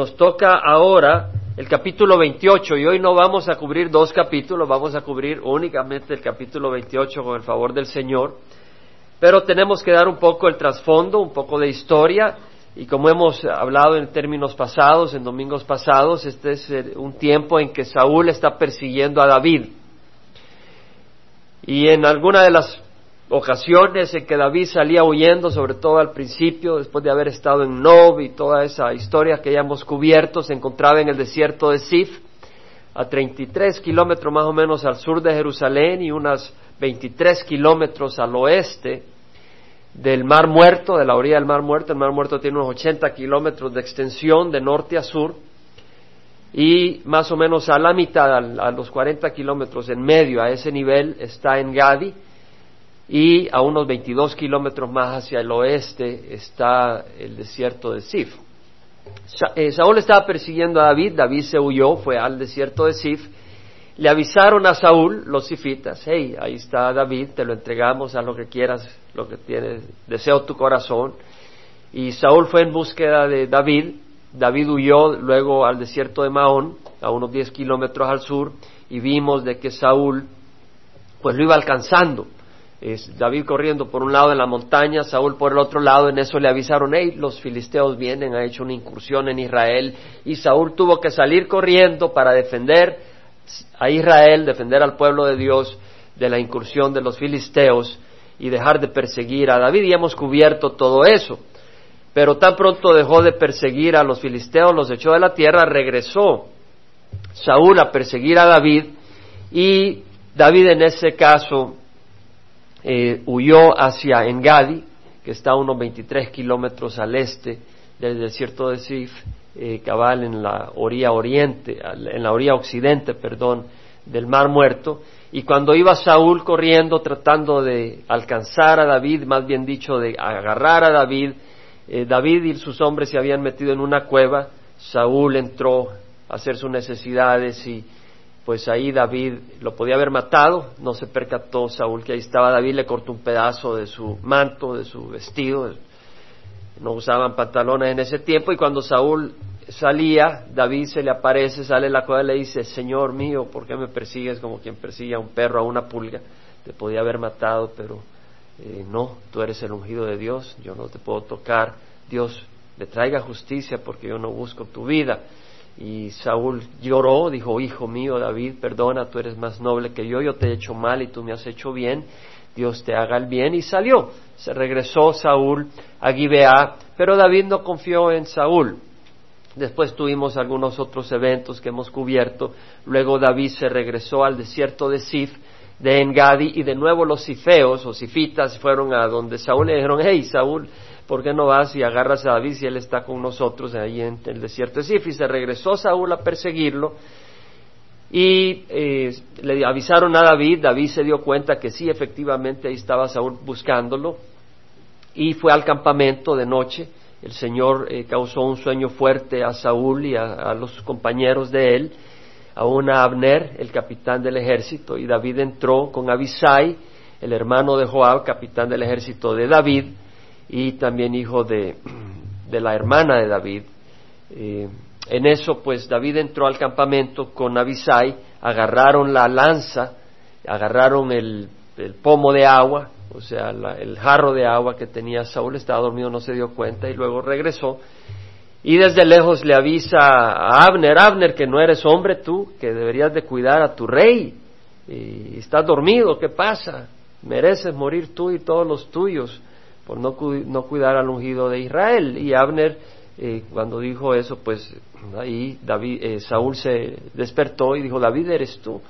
nos toca ahora el capítulo 28 y hoy no vamos a cubrir dos capítulos, vamos a cubrir únicamente el capítulo 28 con el favor del Señor, pero tenemos que dar un poco el trasfondo, un poco de historia y como hemos hablado en términos pasados, en domingos pasados, este es un tiempo en que Saúl está persiguiendo a David. Y en alguna de las ocasiones en que David salía huyendo, sobre todo al principio, después de haber estado en Nob y toda esa historia que ya hemos cubierto, se encontraba en el desierto de Sif, a 33 kilómetros más o menos al sur de Jerusalén y unas 23 kilómetros al oeste del Mar Muerto, de la orilla del Mar Muerto. El Mar Muerto tiene unos 80 kilómetros de extensión de norte a sur y más o menos a la mitad, a los 40 kilómetros en medio, a ese nivel, está en Gadi y a unos 22 kilómetros más hacia el oeste está el desierto de Sif. Eh, Saúl estaba persiguiendo a David, David se huyó, fue al desierto de Sif. Le avisaron a Saúl, los sifitas, hey, ahí está David, te lo entregamos a lo que quieras, lo que tienes, deseo tu corazón. Y Saúl fue en búsqueda de David, David huyó luego al desierto de Mahón, a unos 10 kilómetros al sur, y vimos de que Saúl, pues lo iba alcanzando es David corriendo por un lado de la montaña, Saúl por el otro lado, en eso le avisaron, hey, los filisteos vienen, ha hecho una incursión en Israel, y Saúl tuvo que salir corriendo para defender a Israel, defender al pueblo de Dios de la incursión de los filisteos y dejar de perseguir a David, y hemos cubierto todo eso. Pero tan pronto dejó de perseguir a los filisteos, los echó de la tierra, regresó Saúl a perseguir a David, y David en ese caso eh, huyó hacia Engadi, que está a unos 23 kilómetros al este del desierto de Sif, eh, cabal en la orilla oriente, en la occidente, perdón, del Mar Muerto. Y cuando iba Saúl corriendo tratando de alcanzar a David, más bien dicho, de agarrar a David, eh, David y sus hombres se habían metido en una cueva, Saúl entró a hacer sus necesidades y pues ahí David lo podía haber matado, no se percató Saúl que ahí estaba David, le cortó un pedazo de su manto, de su vestido, no usaban pantalones en ese tiempo y cuando Saúl salía, David se le aparece, sale la cueva y le dice, Señor mío, ¿por qué me persigues como quien persigue a un perro, a una pulga? Te podía haber matado, pero eh, no, tú eres el ungido de Dios, yo no te puedo tocar, Dios le traiga justicia porque yo no busco tu vida. Y Saúl lloró, dijo, hijo mío David, perdona, tú eres más noble que yo, yo te he hecho mal y tú me has hecho bien, Dios te haga el bien. Y salió, se regresó Saúl a Gibeá, pero David no confió en Saúl. Después tuvimos algunos otros eventos que hemos cubierto. Luego David se regresó al desierto de Sif, de Engadi, y de nuevo los sifeos o sifitas fueron a donde Saúl le dijeron, hey Saúl, ¿por qué no vas y agarras a David si él está con nosotros ahí en el desierto de Sif? Y se regresó Saúl a perseguirlo y eh, le avisaron a David, David se dio cuenta que sí, efectivamente ahí estaba Saúl buscándolo y fue al campamento de noche. El Señor eh, causó un sueño fuerte a Saúl y a, los compañeros de él, a una Abner, el capitán del ejército, y David entró con Abisai, el hermano de Joab, capitán del ejército de David, y también hijo de, la hermana de David. Eh, en eso, pues David entró al campamento con Abisai, agarraron la lanza, agarraron el, pomo de agua, o sea, el jarro de agua que tenía Saúl, estaba dormido, no se dio cuenta y luego regresó. Y desde lejos le avisa a Abner, Abner, que no eres hombre tú, que deberías de cuidar a tu rey. Y estás dormido, ¿qué pasa? Mereces morir tú y todos los tuyos por no, no cuidar al ungido de Israel. Y Abner, eh, cuando dijo eso, pues ahí David, eh, Saúl se despertó y dijo, David eres tú.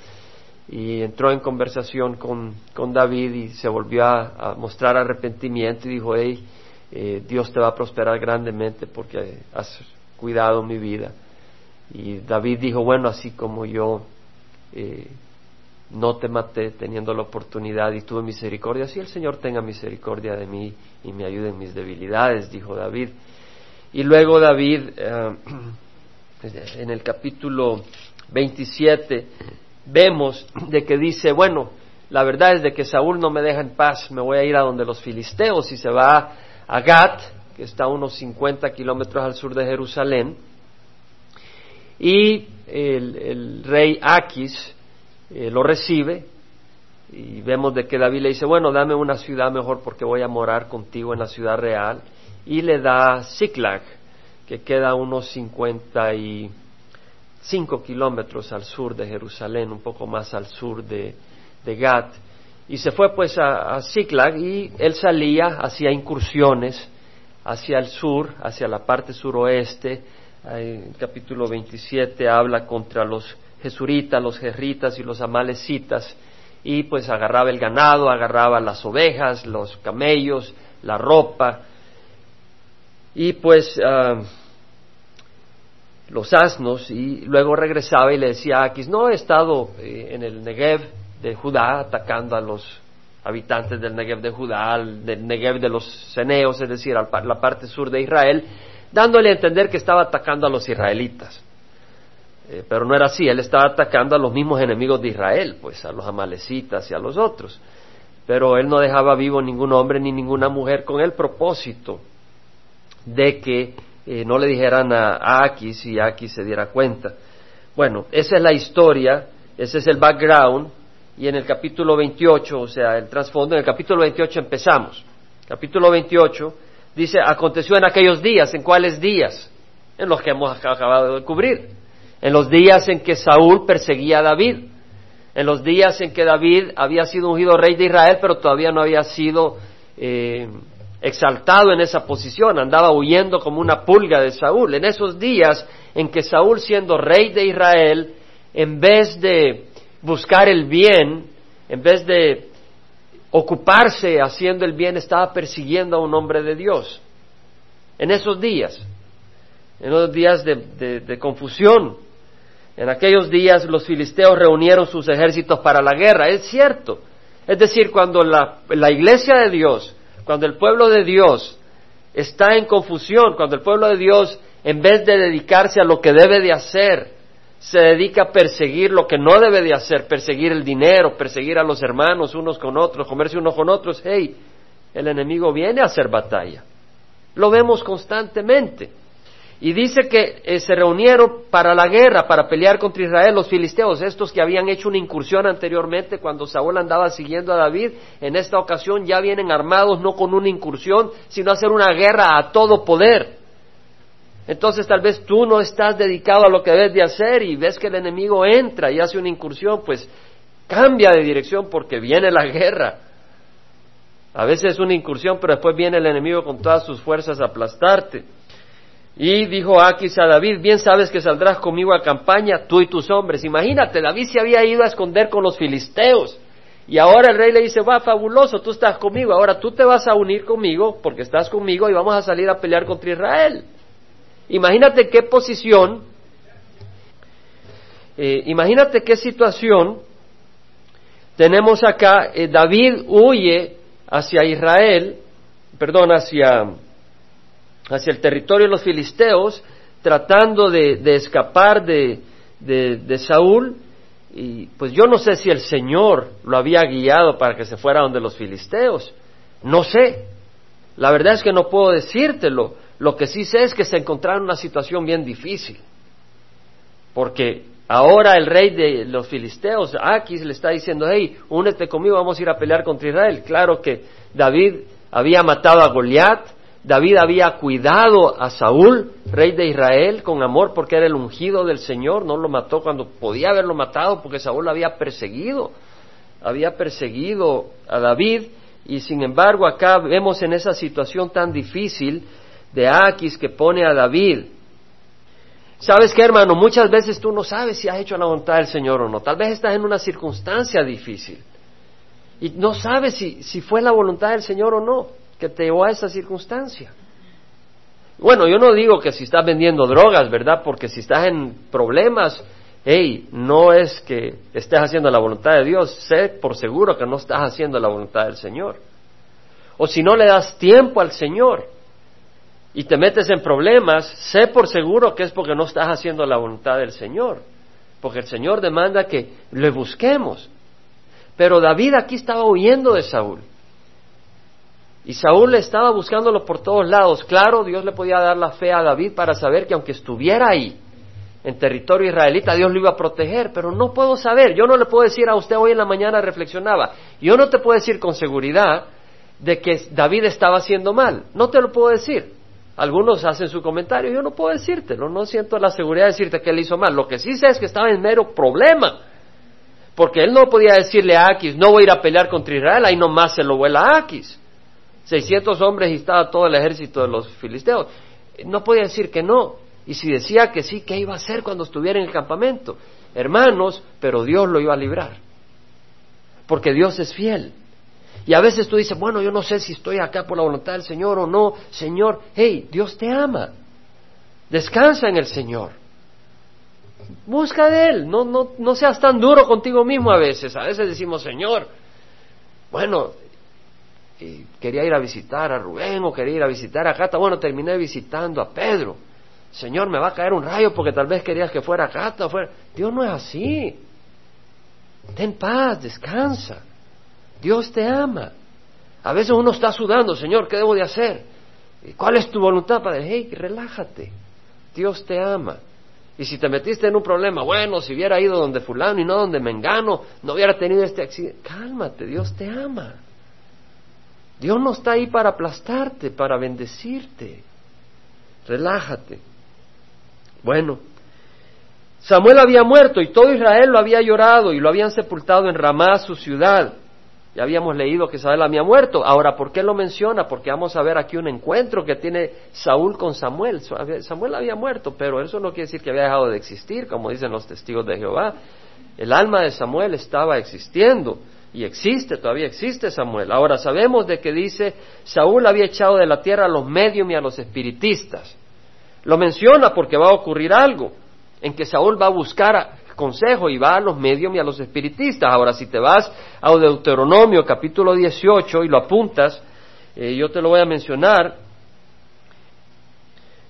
Y entró en conversación con, con David y se volvió a, mostrar arrepentimiento y dijo, hey, eh, Dios te va a prosperar grandemente porque has cuidado mi vida. Y David dijo, bueno, así como yo no te maté teniendo la oportunidad y tuve misericordia, así el Señor tenga misericordia de mí y me ayude en mis debilidades, dijo David. Y luego David, eh, en el capítulo 27, vemos de que dice, bueno, la verdad es de que Saúl no me deja en paz, me voy a ir a donde los filisteos y se va a Gat, que está a unos 50 kilómetros al sur de Jerusalén, y el, rey Aquis eh, lo recibe y vemos de que David le dice, bueno, dame una ciudad mejor porque voy a morar contigo en la ciudad real y le da Ziklag, que queda unos 55 kilómetros al sur de Jerusalén, un poco más al sur de, de Gat. Y se fue pues a, a y él salía, hacía incursiones hacia el sur, hacia la parte suroeste. En capítulo 27 habla contra los jesuritas, los jerritas y los amalecitas y pues agarraba el ganado, agarraba las ovejas, los camellos, la ropa y pues ah, los asnos y luego regresaba y le decía a Aquis, no he estado eh, en el Negev de Judá atacando a los habitantes del Negev de Judá, del Negev de los Ceneos, es decir, la parte sur de Israel, dándole a entender que estaba atacando a los israelitas. Eh, pero no era así, él estaba atacando a los mismos enemigos de Israel, pues a los amalecitas y a los otros. Pero él no dejaba vivo ningún hombre ni ninguna mujer con el propósito de que eh, no le dijeran a, Aquis y Aquis se diera cuenta. Bueno, esa es la historia, ese es el background, y en el capítulo 28, o sea, el trasfondo, en el capítulo 28 empezamos. Capítulo 28 dice, aconteció en aquellos días, ¿en cuáles días? En los que hemos acabado de cubrir. En los días en que Saúl perseguía a David. En los días en que David había sido ungido rey de Israel, pero todavía no había sido eh, exaltado en esa posición, andaba huyendo como una pulga de Saúl. En esos días en que Saúl, siendo rey de Israel, en vez de buscar el bien, en vez de ocuparse haciendo el bien, estaba persiguiendo a un hombre de Dios. En esos días, en esos días de, confusión, en aquellos días los filisteos reunieron sus ejércitos para la guerra, es cierto. Es decir, cuando la iglesia de Dios cuando el pueblo de Dios está en confusión, cuando el pueblo de Dios, en vez de dedicarse a lo que debe de hacer, se dedica a perseguir lo que no debe de hacer, perseguir el dinero, perseguir a los hermanos unos con otros, comerse unos con otros, hey, el enemigo viene a hacer batalla. Lo vemos constantemente. Y dice que eh, se reunieron para la guerra, para pelear contra Israel, los filisteos, estos que habían hecho una incursión anteriormente cuando Saúl andaba siguiendo a David, en esta ocasión ya vienen armados no con una incursión, sino hacer una guerra a todo poder. Entonces tal vez tú no estás dedicado a lo que debes de hacer y ves que el enemigo entra y hace una incursión, pues cambia de dirección porque viene la guerra. A veces es una incursión, pero después viene el enemigo con todas sus fuerzas a aplastarte. Y dijo Aquis a David, bien sabes que saldrás conmigo a campaña, tú y tus hombres. Imagínate, David se había ido a esconder con los filisteos. Y ahora el rey le dice, va, fabuloso, tú estás conmigo, ahora tú te vas a unir conmigo porque estás conmigo y vamos a salir a pelear contra Israel. Imagínate qué posición, eh, imagínate qué situación tenemos acá. Eh, David huye hacia Israel, perdón, hacia hacia el territorio de los filisteos, tratando de, escapar de, de, Saúl. Y pues yo no sé si el Señor lo había guiado para que se fuera donde los filisteos. No sé. La verdad es que no puedo decírtelo. Lo que sí sé es que se encontraron en una situación bien difícil. Porque ahora el rey de los filisteos, Aquis, le está diciendo, hey, únete conmigo, vamos a ir a pelear contra Israel. Claro que David había matado a Goliat, David había cuidado a Saúl, rey de Israel, con amor porque era el ungido del Señor, no lo mató cuando podía haberlo matado porque Saúl lo había perseguido, había perseguido a David y sin embargo acá vemos en esa situación tan difícil de Aquis que pone a David. ¿Sabes qué, hermano? Muchas veces tú no sabes si has hecho la voluntad del Señor o no. Tal vez estás en una circunstancia difícil y no sabes si, si fue la voluntad del Señor o no que te llevó a esa circunstancia. Bueno, yo no digo que si estás vendiendo drogas, ¿verdad? Porque si estás en problemas, hey, no es que estés haciendo la voluntad de Dios, sé por seguro que no estás haciendo la voluntad del Señor. O si no le das tiempo al Señor y te metes en problemas, sé por seguro que es porque no estás haciendo la voluntad del Señor. Porque el Señor demanda que le busquemos. Pero David aquí estaba huyendo de Saúl. Y Saúl estaba buscándolo por todos lados. Claro, Dios le podía dar la fe a David para saber que aunque estuviera ahí, en territorio israelita, Dios lo iba a proteger, pero no puedo saber, yo no le puedo decir a usted hoy en la mañana reflexionaba, yo no te puedo decir con seguridad de que David estaba haciendo mal, no te lo puedo decir. Algunos hacen su comentario, yo no puedo decírtelo, no siento la seguridad de decirte que él hizo mal. Lo que sí sé es que estaba en mero problema, porque él no podía decirle a Aquis, no voy a ir a pelear contra Israel, ahí nomás se lo vuela a Aquis. 600 hombres y estaba todo el ejército de los filisteos. No podía decir que no. Y si decía que sí, ¿qué iba a hacer cuando estuviera en el campamento? Hermanos, pero Dios lo iba a librar. Porque Dios es fiel. Y a veces tú dices, bueno, yo no sé si estoy acá por la voluntad del Señor o no. Señor, hey, Dios te ama. Descansa en el Señor. Busca de Él. No, no, no seas tan duro contigo mismo a veces. A veces decimos, Señor, bueno, quería ir a visitar a Rubén o quería ir a visitar a Cata. Bueno, terminé visitando a Pedro. Señor, me va a caer un rayo porque tal vez querías que fuera Cata o fuera. Dios no es así. Ten paz, descansa. Dios te ama. A veces uno está sudando, Señor, ¿qué debo de hacer? ¿Cuál es tu voluntad, Padre? Hey, relájate. Dios te ama. Y si te metiste en un problema, bueno, si hubiera ido donde fulano y no donde mengano, no hubiera tenido este accidente. Cálmate, Dios te ama. Dios no está ahí para aplastarte, para bendecirte. Relájate. Bueno, Samuel había muerto y todo Israel lo había llorado y lo habían sepultado en Ramá, su ciudad. Ya habíamos leído que Samuel había muerto. Ahora, ¿por qué lo menciona? Porque vamos a ver aquí un encuentro que tiene Saúl con Samuel. Samuel había muerto, pero eso no quiere decir que había dejado de existir, como dicen los testigos de Jehová. El alma de Samuel estaba existiendo y existe, todavía existe Samuel. Ahora sabemos de que dice, Saúl había echado de la tierra a los medium y a los espiritistas. Lo menciona porque va a ocurrir algo, en que Saúl va a buscar consejo y va a los medium y a los espiritistas. Ahora, si te vas a Deuteronomio capítulo 18 y lo apuntas, eh, yo te lo voy a mencionar,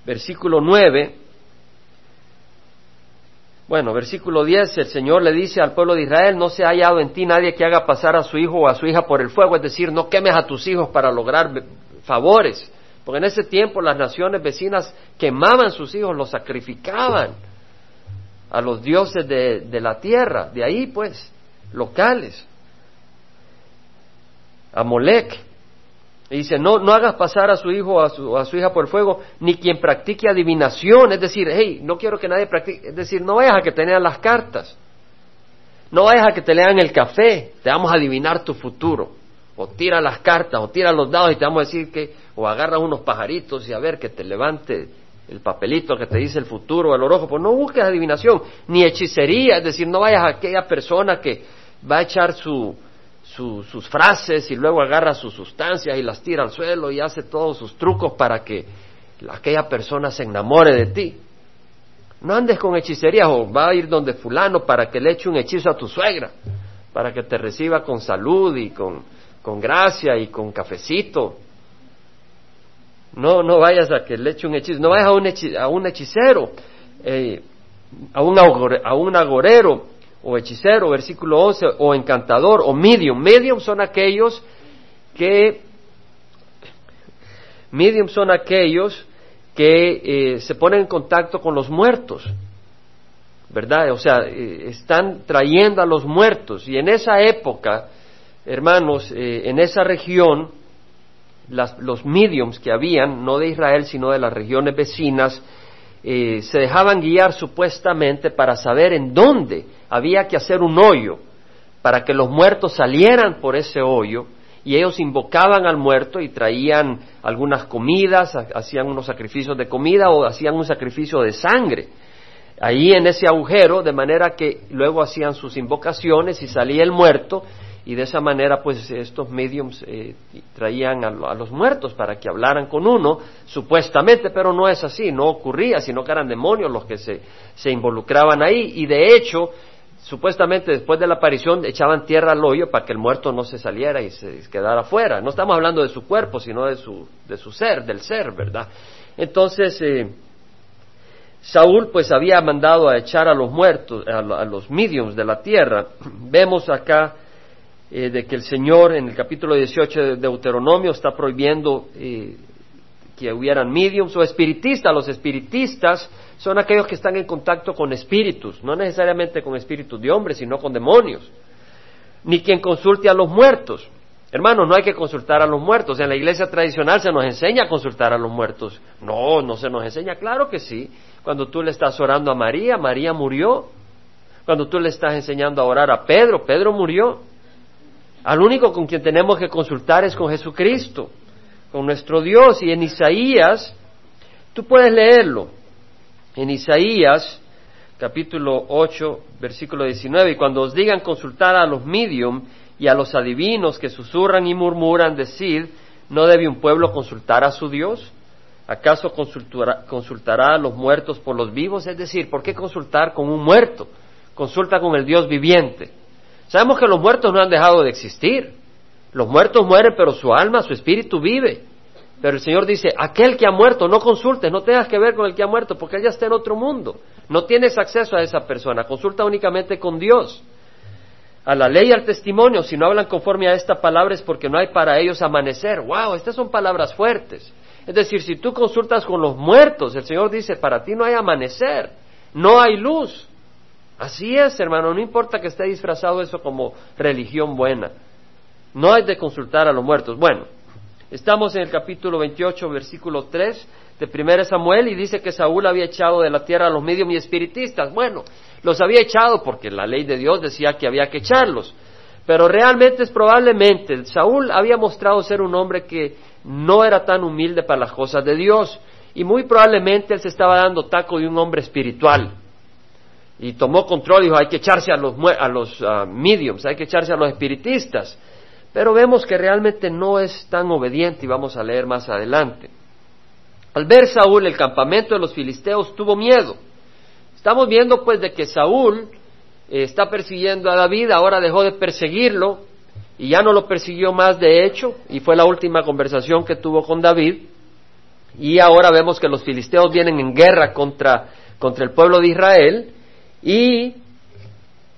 versículo 9, bueno, versículo 10, el Señor le dice al pueblo de Israel, no se ha hallado en ti nadie que haga pasar a su hijo o a su hija por el fuego, es decir, no quemes a tus hijos para lograr favores, porque en ese tiempo las naciones vecinas quemaban sus hijos, los sacrificaban a los dioses de, la tierra, de ahí pues, locales. A y dice, no, no hagas pasar a su hijo o a su, a su hija por el fuego, ni quien practique adivinación. Es decir, hey, no quiero que nadie practique. Es decir, no vayas a que te lean las cartas. No vayas a que te lean el café. Te vamos a adivinar tu futuro. O tira las cartas, o tira los dados y te vamos a decir que, o agarra unos pajaritos y a ver que te levante el papelito que te dice el futuro, el orojo. Pues no busques adivinación, ni hechicería. Es decir, no vayas a aquella persona que va a echar su, sus frases y luego agarra sus sustancias y las tira al suelo y hace todos sus trucos para que aquella persona se enamore de ti. No andes con hechicerías o va a ir donde fulano para que le eche un hechizo a tu suegra, para que te reciba con salud y con, con gracia y con cafecito. No, no vayas a que le eche un hechizo, no vayas a un, a un hechicero, eh, a, un a un agorero o hechicero, versículo 11, o encantador, o medium. Medium son aquellos que, medium son aquellos que eh, se ponen en contacto con los muertos, ¿verdad? O sea, eh, están trayendo a los muertos. Y en esa época, hermanos, eh, en esa región, los mediums que habían, no de Israel, sino de las regiones vecinas, se dejaban guiar supuestamente para saber en dónde había que hacer un hoyo para que los muertos salieran por ese hoyo y ellos invocaban al muerto y traían algunas comidas, hacían unos sacrificios de comida o hacían un sacrificio de sangre ahí en ese agujero, de manera que luego hacían sus invocaciones y salía el muerto y de esa manera pues estos mediums eh, traían a, los muertos para que hablaran con uno, supuestamente, pero no es así, no ocurría, sino que eran demonios los que se, se involucraban ahí y de hecho supuestamente después de la aparición echaban tierra al hoyo para que el muerto no se saliera y se quedara afuera. No estamos hablando de su cuerpo, sino de su, de su ser, del ser, ¿verdad? Entonces, eh, Saúl pues había mandado a echar a los muertos, a, los mediums de la tierra. Vemos acá eh, de que el Señor en el capítulo 18 de Deuteronomio está prohibiendo eh, que hubieran mediums o espiritistas. Los espiritistas son aquellos que están en contacto con espíritus, no necesariamente con espíritus de hombres, sino con demonios. Ni quien consulte a los muertos. Hermanos, no hay que consultar a los muertos. En la iglesia tradicional se nos enseña a consultar a los muertos. No, no se nos enseña. Claro que sí. Cuando tú le estás orando a María, María murió. Cuando tú le estás enseñando a orar a Pedro, Pedro murió. Al único con quien tenemos que consultar es con Jesucristo, con nuestro Dios. Y en Isaías, tú puedes leerlo. En Isaías, capítulo 8, versículo 19, y cuando os digan consultar a los medium y a los adivinos que susurran y murmuran, decid, ¿no debe un pueblo consultar a su Dios? ¿Acaso consultará, consultará a los muertos por los vivos? Es decir, ¿por qué consultar con un muerto? Consulta con el Dios viviente. Sabemos que los muertos no han dejado de existir. Los muertos mueren, pero su alma, su espíritu vive. Pero el Señor dice, aquel que ha muerto, no consultes, no tengas que ver con el que ha muerto, porque él ya está en otro mundo. No tienes acceso a esa persona, consulta únicamente con Dios. A la ley y al testimonio, si no hablan conforme a esta palabra es porque no hay para ellos amanecer. ¡Wow! Estas son palabras fuertes. Es decir, si tú consultas con los muertos, el Señor dice, para ti no hay amanecer, no hay luz. Así es, hermano, no importa que esté disfrazado eso como religión buena. No hay de consultar a los muertos. Bueno, estamos en el capítulo 28, versículo 3 de 1 Samuel y dice que Saúl había echado de la tierra a los medios y espiritistas. Bueno, los había echado porque la ley de Dios decía que había que echarlos. Pero realmente es probablemente, Saúl había mostrado ser un hombre que no era tan humilde para las cosas de Dios y muy probablemente él se estaba dando taco de un hombre espiritual y tomó control y dijo hay que echarse a los, a los ah, mediums, hay que echarse a los espiritistas. Pero vemos que realmente no es tan obediente y vamos a leer más adelante. Al ver Saúl el campamento de los filisteos tuvo miedo. Estamos viendo pues de que Saúl eh, está persiguiendo a David, ahora dejó de perseguirlo y ya no lo persiguió más de hecho y fue la última conversación que tuvo con David. Y ahora vemos que los filisteos vienen en guerra contra, contra el pueblo de Israel y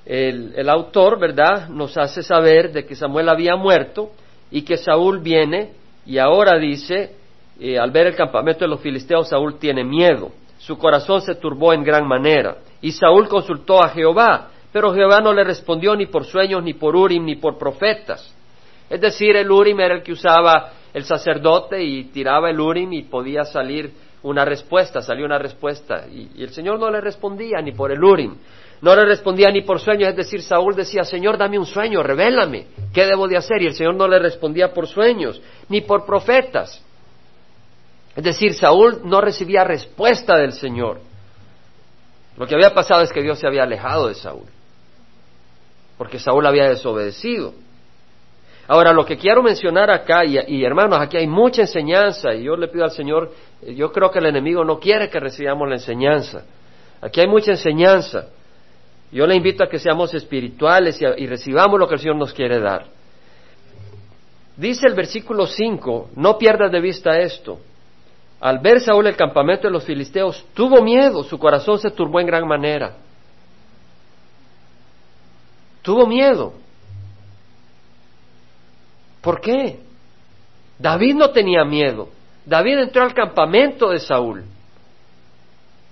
el, autor, ¿verdad?, nos hace saber de que Samuel había muerto y que Saúl viene y ahora dice, eh, al ver el campamento de los filisteos, Saúl tiene miedo. Su corazón se turbó en gran manera. Y Saúl consultó a Jehová, pero Jehová no le respondió ni por sueños, ni por Urim, ni por profetas. Es decir, el Urim era el que usaba el sacerdote y tiraba el Urim y podía salir una respuesta, salió una respuesta. Y, el Señor no le respondía ni por el Urim, no le respondía ni por sueños, es decir, Saúl decía, Señor, dame un sueño, revélame, ¿qué debo de hacer? Y el Señor no le respondía por sueños, ni por profetas. Es decir, Saúl no recibía respuesta del Señor. Lo que había pasado es que Dios se había alejado de Saúl, porque Saúl había desobedecido. Ahora, lo que quiero mencionar acá, y, hermanos, aquí hay mucha enseñanza, y yo le pido al Señor, yo creo que el enemigo no quiere que recibamos la enseñanza. Aquí hay mucha enseñanza. Yo le invito a que seamos espirituales y, y recibamos lo que el Señor nos quiere dar. Dice el versículo 5, no pierdas de vista esto. Al ver Saúl el campamento de los filisteos, tuvo miedo, su corazón se turbó en gran manera. Tuvo miedo. ¿Por qué? David no tenía miedo. David entró al campamento de Saúl.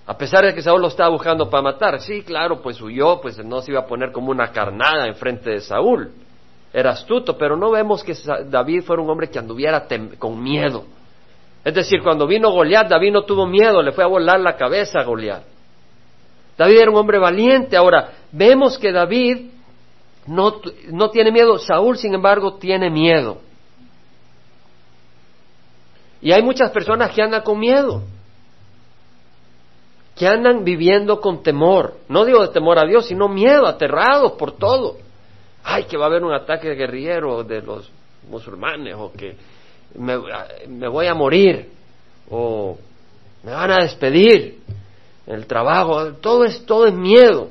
A pesar de que Saúl lo estaba buscando para matar. Sí, claro, pues huyó, pues no se iba a poner como una carnada enfrente de Saúl. Era astuto, pero no vemos que David fuera un hombre que anduviera con miedo. Es decir, cuando vino Goliat, David no tuvo miedo, le fue a volar la cabeza a Goliat. David era un hombre valiente. Ahora, vemos que David no, no tiene miedo. Saúl, sin embargo, tiene miedo. Y hay muchas personas que andan con miedo, que andan viviendo con temor. No digo de temor a Dios, sino miedo, aterrados por todo. Ay, que va a haber un ataque guerrillero de los musulmanes, o que me, voy a morir, o me van a despedir el trabajo. Todo es, todo es miedo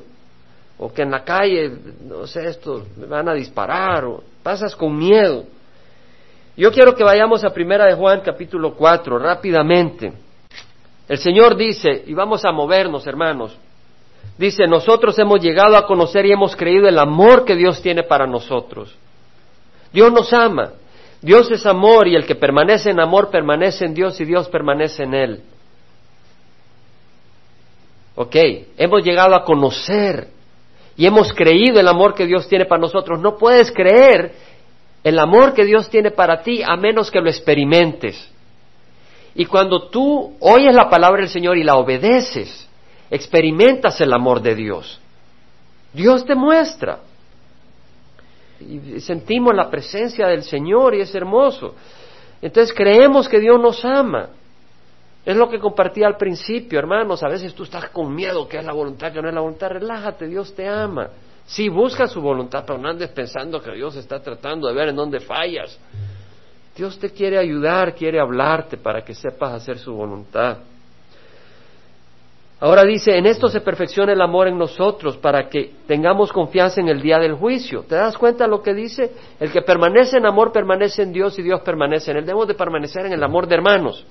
o que en la calle, no sé, esto, me van a disparar, o pasas con miedo. Yo quiero que vayamos a Primera de Juan capítulo 4 rápidamente. El Señor dice, y vamos a movernos, hermanos, dice, nosotros hemos llegado a conocer y hemos creído el amor que Dios tiene para nosotros. Dios nos ama. Dios es amor y el que permanece en amor permanece en Dios y Dios permanece en él. Ok, hemos llegado a conocer y hemos creído el amor que Dios tiene para nosotros. No puedes creer el amor que Dios tiene para ti a menos que lo experimentes. Y cuando tú oyes la palabra del Señor y la obedeces, experimentas el amor de Dios. Dios te muestra. Y sentimos la presencia del Señor y es hermoso. Entonces creemos que Dios nos ama. Es lo que compartí al principio, hermanos. A veces tú estás con miedo, que es la voluntad, que no es la voluntad. Relájate, Dios te ama. Sí, busca su voluntad, pero no andes pensando que Dios está tratando de ver en dónde fallas. Dios te quiere ayudar, quiere hablarte para que sepas hacer su voluntad. Ahora dice, en esto se perfecciona el amor en nosotros para que tengamos confianza en el día del juicio. ¿Te das cuenta lo que dice? El que permanece en amor permanece en Dios y Dios permanece en él. Debemos de permanecer en el amor de hermanos.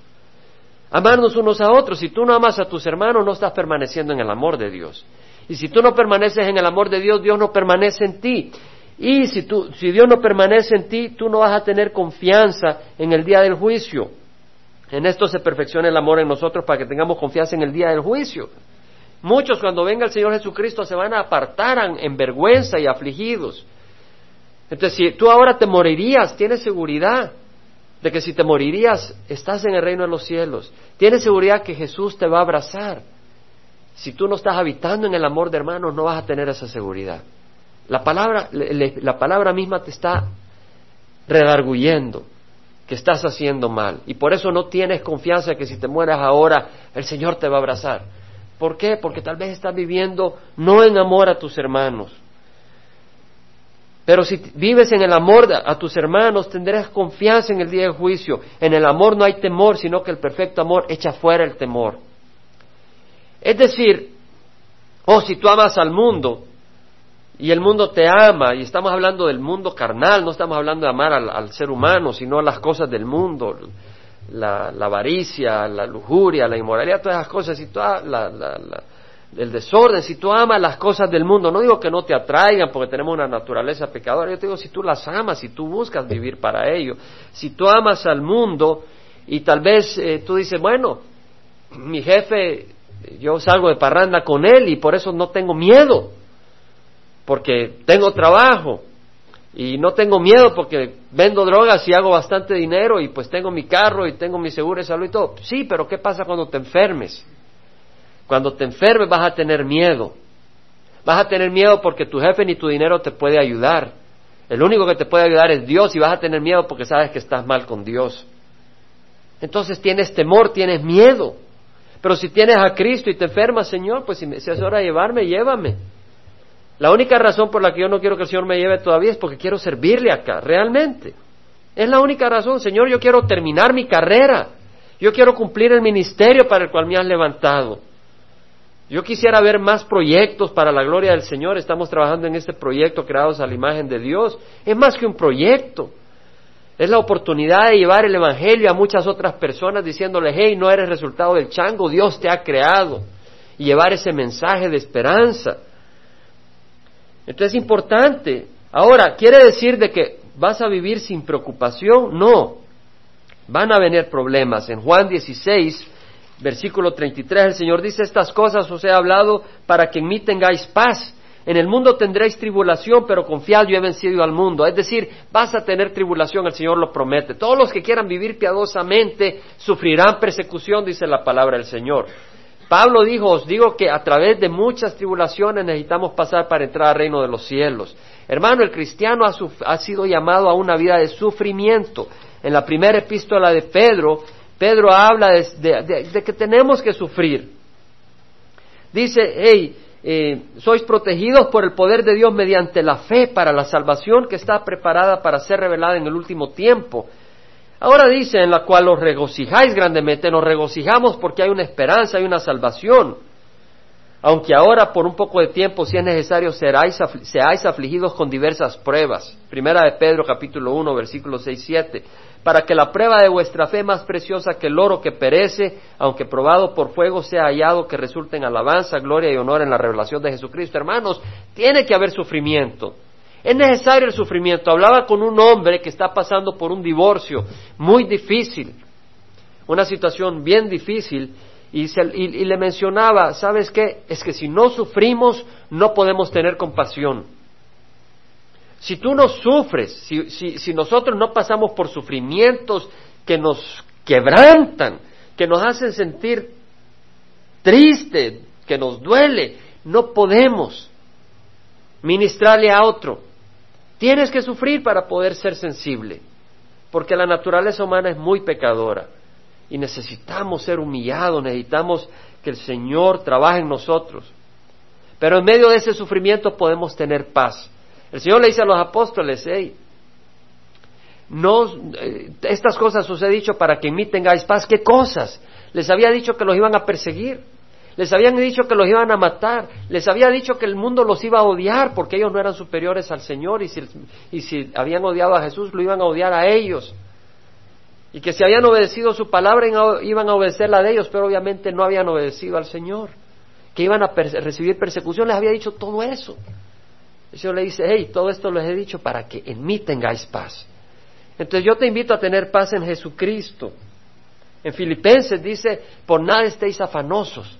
Amarnos unos a otros. Si tú no amas a tus hermanos, no estás permaneciendo en el amor de Dios. Y si tú no permaneces en el amor de Dios, Dios no permanece en ti. Y si, tú, si Dios no permanece en ti, tú no vas a tener confianza en el día del juicio. En esto se perfecciona el amor en nosotros para que tengamos confianza en el día del juicio. Muchos cuando venga el Señor Jesucristo se van a apartar en vergüenza y afligidos. Entonces, si tú ahora te morirías, tienes seguridad de que si te morirías, estás en el reino de los cielos. Tienes seguridad que Jesús te va a abrazar. Si tú no estás habitando en el amor de hermanos, no vas a tener esa seguridad. La palabra, la palabra misma te está redarguyendo que estás haciendo mal. Y por eso no tienes confianza que si te mueras ahora, el Señor te va a abrazar. ¿Por qué? Porque tal vez estás viviendo no en amor a tus hermanos, pero si vives en el amor a tus hermanos, tendrás confianza en el día del juicio. En el amor no hay temor, sino que el perfecto amor echa fuera el temor. Es decir, oh, si tú amas al mundo y el mundo te ama, y estamos hablando del mundo carnal, no estamos hablando de amar al, ser humano, sino a las cosas del mundo, la, avaricia, la lujuria, la inmoralidad, todas esas cosas, y toda la, el desorden, si tú amas las cosas del mundo, no digo que no te atraigan porque tenemos una naturaleza pecadora, yo te digo si tú las amas, si tú buscas vivir para ello, si tú amas al mundo y tal vez eh, tú dices, bueno, mi jefe, yo salgo de parranda con él y por eso no tengo miedo, porque tengo trabajo y no tengo miedo porque vendo drogas y hago bastante dinero y pues tengo mi carro y tengo mi seguro de salud y todo. Sí, pero ¿qué pasa cuando te enfermes? Cuando te enfermes vas a tener miedo. Vas a tener miedo porque tu jefe ni tu dinero te puede ayudar. El único que te puede ayudar es Dios y vas a tener miedo porque sabes que estás mal con Dios. Entonces tienes temor, tienes miedo. Pero si tienes a Cristo y te enfermas, Señor, pues si, me, es hora de llevarme, llévame. La única razón por la que yo no quiero que el Señor me lleve todavía es porque quiero servirle acá, realmente. Es la única razón, Señor, yo quiero terminar mi carrera. Yo quiero cumplir el ministerio para el cual me has levantado. Yo quisiera ver más proyectos para la gloria del Señor. Estamos trabajando en este proyecto creados a la imagen de Dios. Es más que un proyecto. Es la oportunidad de llevar el Evangelio a muchas otras personas diciéndoles, hey, no eres resultado del chango, Dios te ha creado. Y llevar ese mensaje de esperanza. Entonces es importante. Ahora, ¿quiere decir de que vas a vivir sin preocupación? No. Van a venir problemas. En Juan 16, versículo 33, el Señor dice, estas cosas os he hablado para que en mí tengáis paz. En el mundo tendréis tribulación, pero confiad, yo he vencido al mundo. Es decir, vas a tener tribulación, el Señor lo promete. Todos los que quieran vivir piadosamente sufrirán persecución, dice la palabra del Señor. Pablo dijo, os digo que a través de muchas tribulaciones necesitamos pasar para entrar al reino de los cielos. Hermano, el cristiano ha, ha sido llamado a una vida de sufrimiento. En la primera epístola de Pedro, Pedro habla de, que tenemos que sufrir. Dice, hey, eh, sois protegidos por el poder de Dios mediante la fe para la salvación que está preparada para ser revelada en el último tiempo. Ahora dice, en la cual os regocijáis grandemente, nos regocijamos porque hay una esperanza, hay una salvación. Aunque ahora por un poco de tiempo, si es necesario, seráis, seáis afligidos con diversas pruebas. Primera de Pedro capítulo 1, versículos 6, 7 para que la prueba de vuestra fe más preciosa que el oro que perece, aunque probado por fuego, sea hallado que resulte en alabanza, gloria y honor en la revelación de Jesucristo. Hermanos, tiene que haber sufrimiento. Es necesario el sufrimiento. Hablaba con un hombre que está pasando por un divorcio muy difícil, una situación bien difícil, y, le mencionaba, ¿sabes qué? Es que si no sufrimos, no podemos tener compasión. Si tú no sufres, si, si nosotros no pasamos por sufrimientos que nos quebrantan, que nos hacen sentir triste, que nos duele, no podemos ministrarle a otro. Tienes que sufrir para poder ser sensible, porque la naturaleza humana es muy pecadora y necesitamos ser humillados, necesitamos que el Señor trabaje en nosotros. Pero en medio de ese sufrimiento podemos tener paz. El Señor le dice a los apóstoles, hey, no, eh, estas cosas os he dicho para que en mí tengáis paz. ¿Qué cosas? Les había dicho que los iban a perseguir. Les habían dicho que los iban a matar. Les había dicho que el mundo los iba a odiar porque ellos no eran superiores al Señor y si, y si habían odiado a Jesús lo iban a odiar a ellos. Y que si habían obedecido su palabra iban a obedecer la de ellos, pero obviamente no habían obedecido al Señor. Que iban a recibir persecución. Les había dicho todo eso. Señor le dice, hey, todo esto les he dicho para que en mí tengáis paz. Entonces yo te invito a tener paz en Jesucristo. En Filipenses dice, por nada estéis afanosos.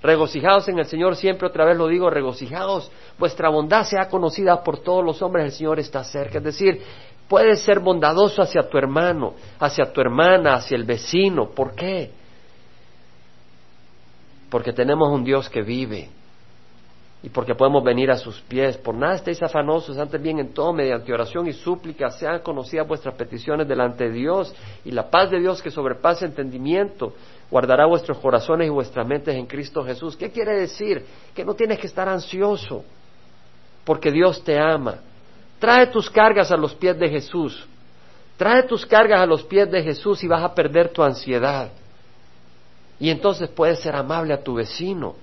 Regocijaos en el Señor, siempre otra vez lo digo, regocijaos. Vuestra bondad sea conocida por todos los hombres, el Señor está cerca. Es decir, puedes ser bondadoso hacia tu hermano, hacia tu hermana, hacia el vecino. ¿Por qué? Porque tenemos un Dios que vive y porque podemos venir a sus pies. Por nada estéis afanosos, antes bien en todo, mediante oración y súplica, sean conocidas vuestras peticiones delante de Dios, y la paz de Dios que sobrepasa entendimiento, guardará vuestros corazones y vuestras mentes en Cristo Jesús. ¿Qué quiere decir? Que no tienes que estar ansioso, porque Dios te ama. Trae tus cargas a los pies de Jesús. Trae tus cargas a los pies de Jesús y vas a perder tu ansiedad. Y entonces puedes ser amable a tu vecino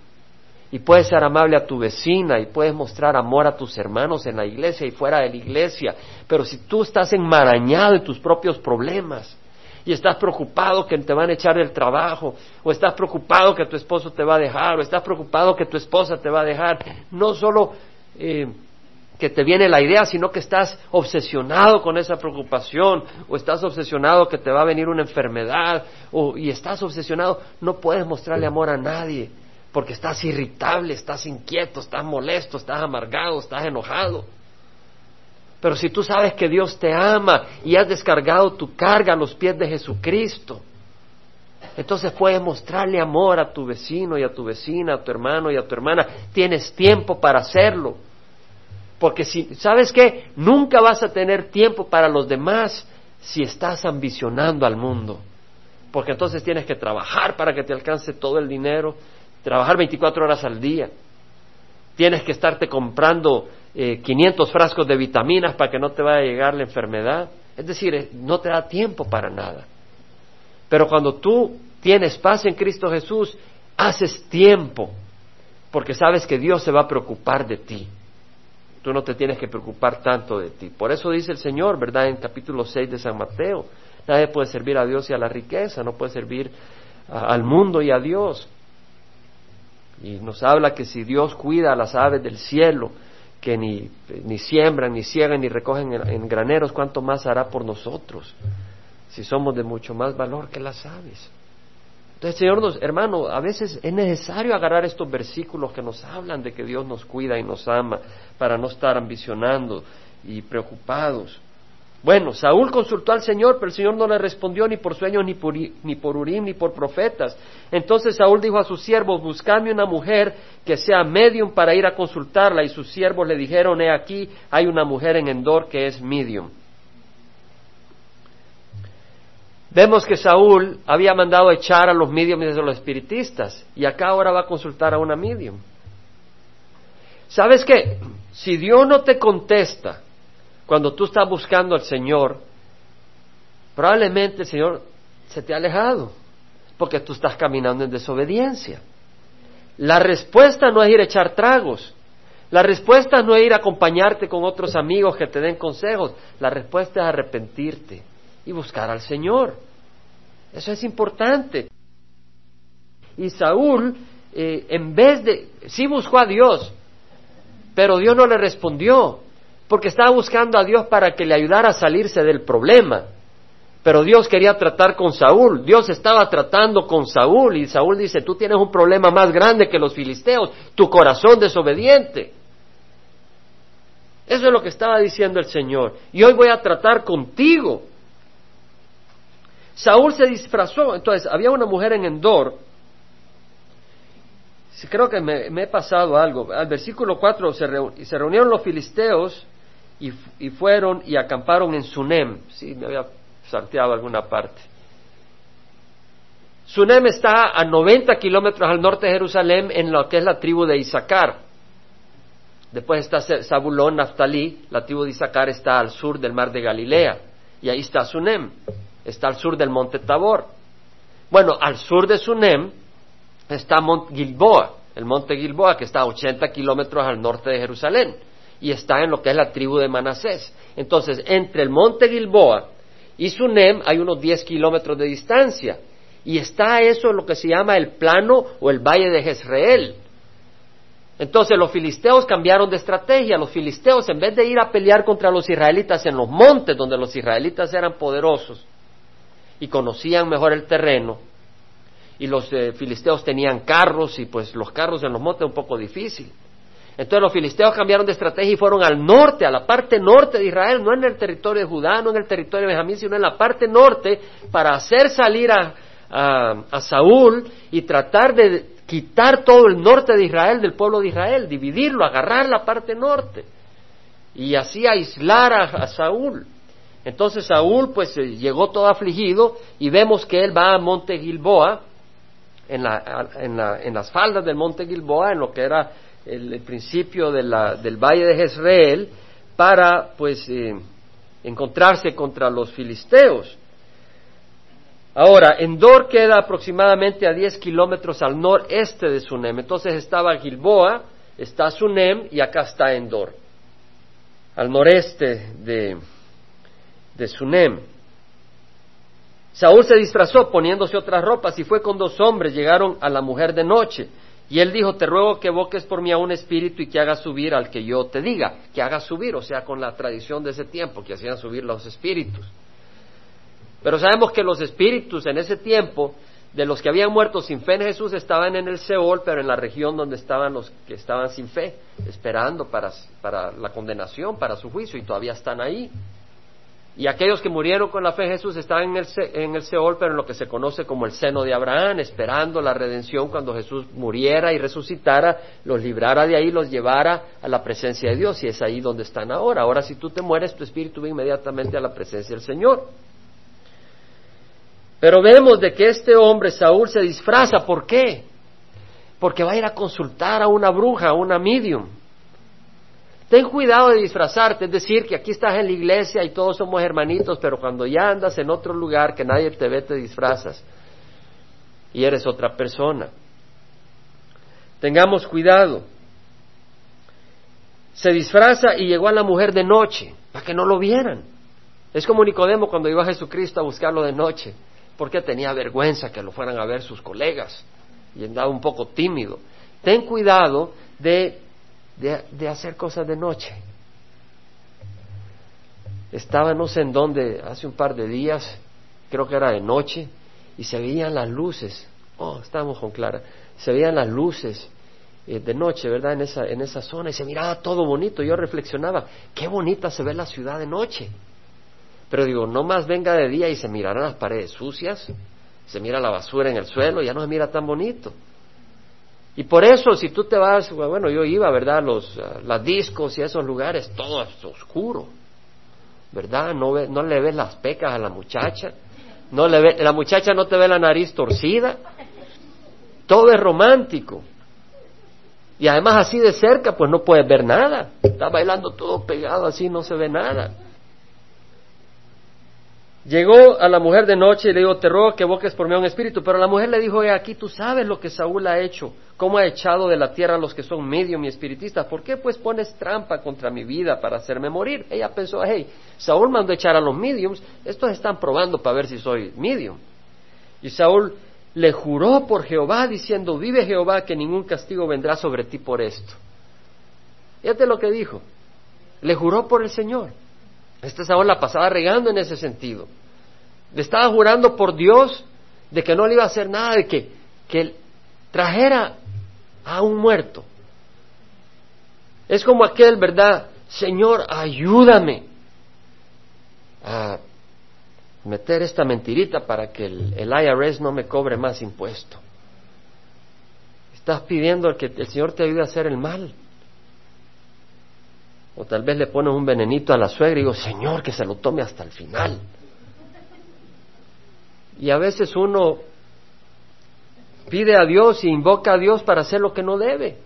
y puedes ser amable a tu vecina y puedes mostrar amor a tus hermanos en la iglesia y fuera de la iglesia, pero si tú estás enmarañado en tus propios problemas y estás preocupado que te van a echar del trabajo, o estás preocupado que tu esposo te va a dejar, o estás preocupado que tu esposa te va a dejar, no solo eh, que te viene la idea, sino que estás obsesionado con esa preocupación, o estás obsesionado que te va a venir una enfermedad, o, y estás obsesionado, no puedes mostrarle amor a nadie porque estás irritable, estás inquieto, estás molesto, estás amargado, estás enojado. Pero si tú sabes que Dios te ama y has descargado tu carga a los pies de Jesucristo, entonces puedes mostrarle amor a tu vecino y a tu vecina, a tu hermano y a tu hermana. Tienes tiempo para hacerlo. Porque si, ¿sabes qué? Nunca vas a tener tiempo para los demás si estás ambicionando al mundo. Porque entonces tienes que trabajar para que te alcance todo el dinero, trabajar 24 horas al día. Tienes que estarte comprando eh, 500 frascos de vitaminas para que no te vaya a llegar la enfermedad. Es decir, eh, no te da tiempo para nada. Pero cuando tú tienes paz en Cristo Jesús, haces tiempo, porque sabes que Dios se va a preocupar de ti. Tú no te tienes que preocupar tanto de ti. Por eso dice el Señor, ¿verdad? En capítulo 6 de San Mateo, nadie puede servir a Dios y a la riqueza, no puede servir al mundo y a Dios. Y nos habla que si Dios cuida a las aves del cielo, que ni, ni siembran, ni ciegan, ni recogen en, graneros, ¿cuánto más hará por nosotros? Si somos de mucho más valor que las aves. Entonces, Señor, nos, hermano, a veces es necesario agarrar estos versículos que nos hablan de que Dios nos cuida y nos ama para no estar ambicionando y preocupados. Bueno, Saúl consultó al Señor, pero el Señor no le respondió ni por sueños, ni por, Urim, ni por profetas. Entonces Saúl dijo a sus siervos, buscadme una mujer que sea medium para ir a consultarla. Y sus siervos le dijeron, he aquí, hay una mujer en Endor que es medium. Vemos que Saúl había mandado echar a los mediums y a los espiritistas, y acá ahora va a consultar a una medium. ¿Sabes qué? Si Dios no te contesta cuando tú estás buscando al Señor, probablemente el Señor se te ha alejado, porque tú estás caminando en desobediencia. La respuesta no es ir a echar tragos, la respuesta no es ir a acompañarte con otros amigos que te den consejos, la respuesta es arrepentirte y buscar al Señor. Eso es importante. Y Saúl, eh, en vez de, sí buscó a Dios, Pero Dios no le respondió, porque estaba buscando a Dios para que le ayudara a salirse del problema. Pero Dios quería tratar con Saúl, Dios estaba tratando con Saúl y Saúl dice, tú tienes un problema más grande que los filisteos, tu corazón desobediente. Eso es lo que estaba diciendo el Señor. Y hoy voy a tratar contigo. Saúl se disfrazó, entonces había una mujer en Endor, creo que me, he pasado algo, al versículo 4 se, se reunieron los filisteos y, fueron y acamparon en Sunem, sí, me había salteado alguna parte. Sunem está a 90 kilómetros al norte de Jerusalén en lo que es la tribu de Isaacar. Después está Zabulón, Naftalí, la tribu de Isaacar está al sur del mar de Galilea. Y ahí está Sunem, está al sur del monte Tabor. Bueno, al sur de Sunem está Mont Gilboa, el monte Gilboa, que está a 80 kilómetros al norte de Jerusalén. Y está en lo que es la tribu de Manasés. Entonces, entre el monte Gilboa y Sunem hay unos 10 kilómetros de distancia. Y está eso en lo que se llama el plano o el valle de Jezreel. Entonces los filisteos cambiaron de estrategia. Los filisteos, en vez de ir a pelear contra los israelitas en los montes, donde los israelitas eran poderosos y conocían mejor el terreno, y los eh, filisteos tenían carros, y pues los carros en los montes es un poco difícil. Entonces los filisteos cambiaron de estrategia y fueron al norte, a la parte norte de Israel, no en el territorio de Judá, no en el territorio de Benjamín, sino en la parte norte, para hacer salir a, a Saúl y tratar de quitar todo el norte de Israel del pueblo de Israel, dividirlo, agarrar la parte norte y así aislar a, Saúl. Entonces Saúl pues llegó todo afligido y vemos que él va a Monte Gilboa, en, la, en, la, en las faldas del Monte Gilboa, en lo que era el, principio del valle de Jezreel, para pues eh, encontrarse contra los filisteos. Ahora, Endor queda aproximadamente a 10 kilómetros al noreste de Sunem. Entonces estaba Gilboa, está Sunem y acá está Endor, al noreste de, de Sunem. Saúl se disfrazó poniéndose otras ropas y fue con dos hombres, llegaron a la mujer de noche. Y él dijo, te ruego que evoques por mí a un espíritu y que hagas subir al que yo te diga, que hagas subir, o sea, con la tradición de ese tiempo, que hacían subir los espíritus. Pero sabemos que los espíritus en ese tiempo, de los que habían muerto sin fe en Jesús, estaban en el Seol, pero en la región donde estaban los que estaban sin fe, esperando para, para la condenación, para su juicio, y todavía están ahí. Y aquellos que murieron con la fe en Jesús estaban en el, en el Seol, pero en lo que se conoce como el seno de Abraham, esperando la redención cuando Jesús muriera y resucitara, los librara de ahí, los llevara a la presencia de Dios, y es ahí donde están ahora. Ahora si tú te mueres, tu espíritu va inmediatamente a la presencia del Señor. Pero vemos de que este hombre, Saúl, se disfraza. ¿Por qué? Porque va a ir a consultar a una bruja, a una medium. Ten cuidado de disfrazarte, es decir, que aquí estás en la iglesia y todos somos hermanitos, pero cuando ya andas en otro lugar que nadie te ve, te disfrazas y eres otra persona. Tengamos cuidado. Se disfraza y llegó a la mujer de noche, para que no lo vieran. Es como Nicodemo cuando iba a Jesucristo a buscarlo de noche porque tenía vergüenza que lo fueran a ver sus colegas y andaba un poco tímido. Ten cuidado de, de, hacer cosas de noche. Estaba no sé en dónde hace un par de días, creo que era de noche, y se veían las luces. Oh, estábamos con Clara. Se veían las luces eh, de noche, ¿verdad? En esa, en esa zona y se miraba todo bonito. Yo reflexionaba, qué bonita se ve la ciudad de noche. Pero digo, no más venga de día y se mirarán las paredes sucias, se mira la basura en el suelo, ya no se mira tan bonito. Y por eso, si tú te vas, bueno, yo iba, ¿verdad? Los, las discos y esos lugares, todo es oscuro, ¿verdad? No, no le ves las pecas a la muchacha, no le ve, la muchacha no te ve la nariz torcida, todo es romántico. Y además así de cerca, pues no puedes ver nada. Está bailando todo pegado así, no se ve nada. Llegó a la mujer de noche y le dijo, te ruego que evoques por mí a un espíritu. Pero la mujer le dijo, aquí tú sabes lo que Saúl ha hecho, cómo ha echado de la tierra a los que son medio y espiritistas. ¿Por qué pues pones trampa contra mi vida para hacerme morir? Ella pensó, hey, Saúl mandó echar a los mediums, estos están probando para ver si soy medium. Y Saúl le juró por Jehová diciendo, vive Jehová que ningún castigo vendrá sobre ti por esto. Fíjate lo que dijo. Le juró por el Señor. Este Saúl la pasaba regando en ese sentido. Le estaba jurando por Dios de que no le iba a hacer nada, de que, que trajera a un muerto. Es como aquel, ¿verdad? Señor, ayúdame a meter esta mentirita para que el, el IRS no me cobre más impuesto. Estás pidiendo que el Señor te ayude a hacer el mal. O tal vez le pones un venenito a la suegra y digo, Señor, que se lo tome hasta el final. Y a veces uno pide a Dios y invoca a Dios para hacer lo que no debe.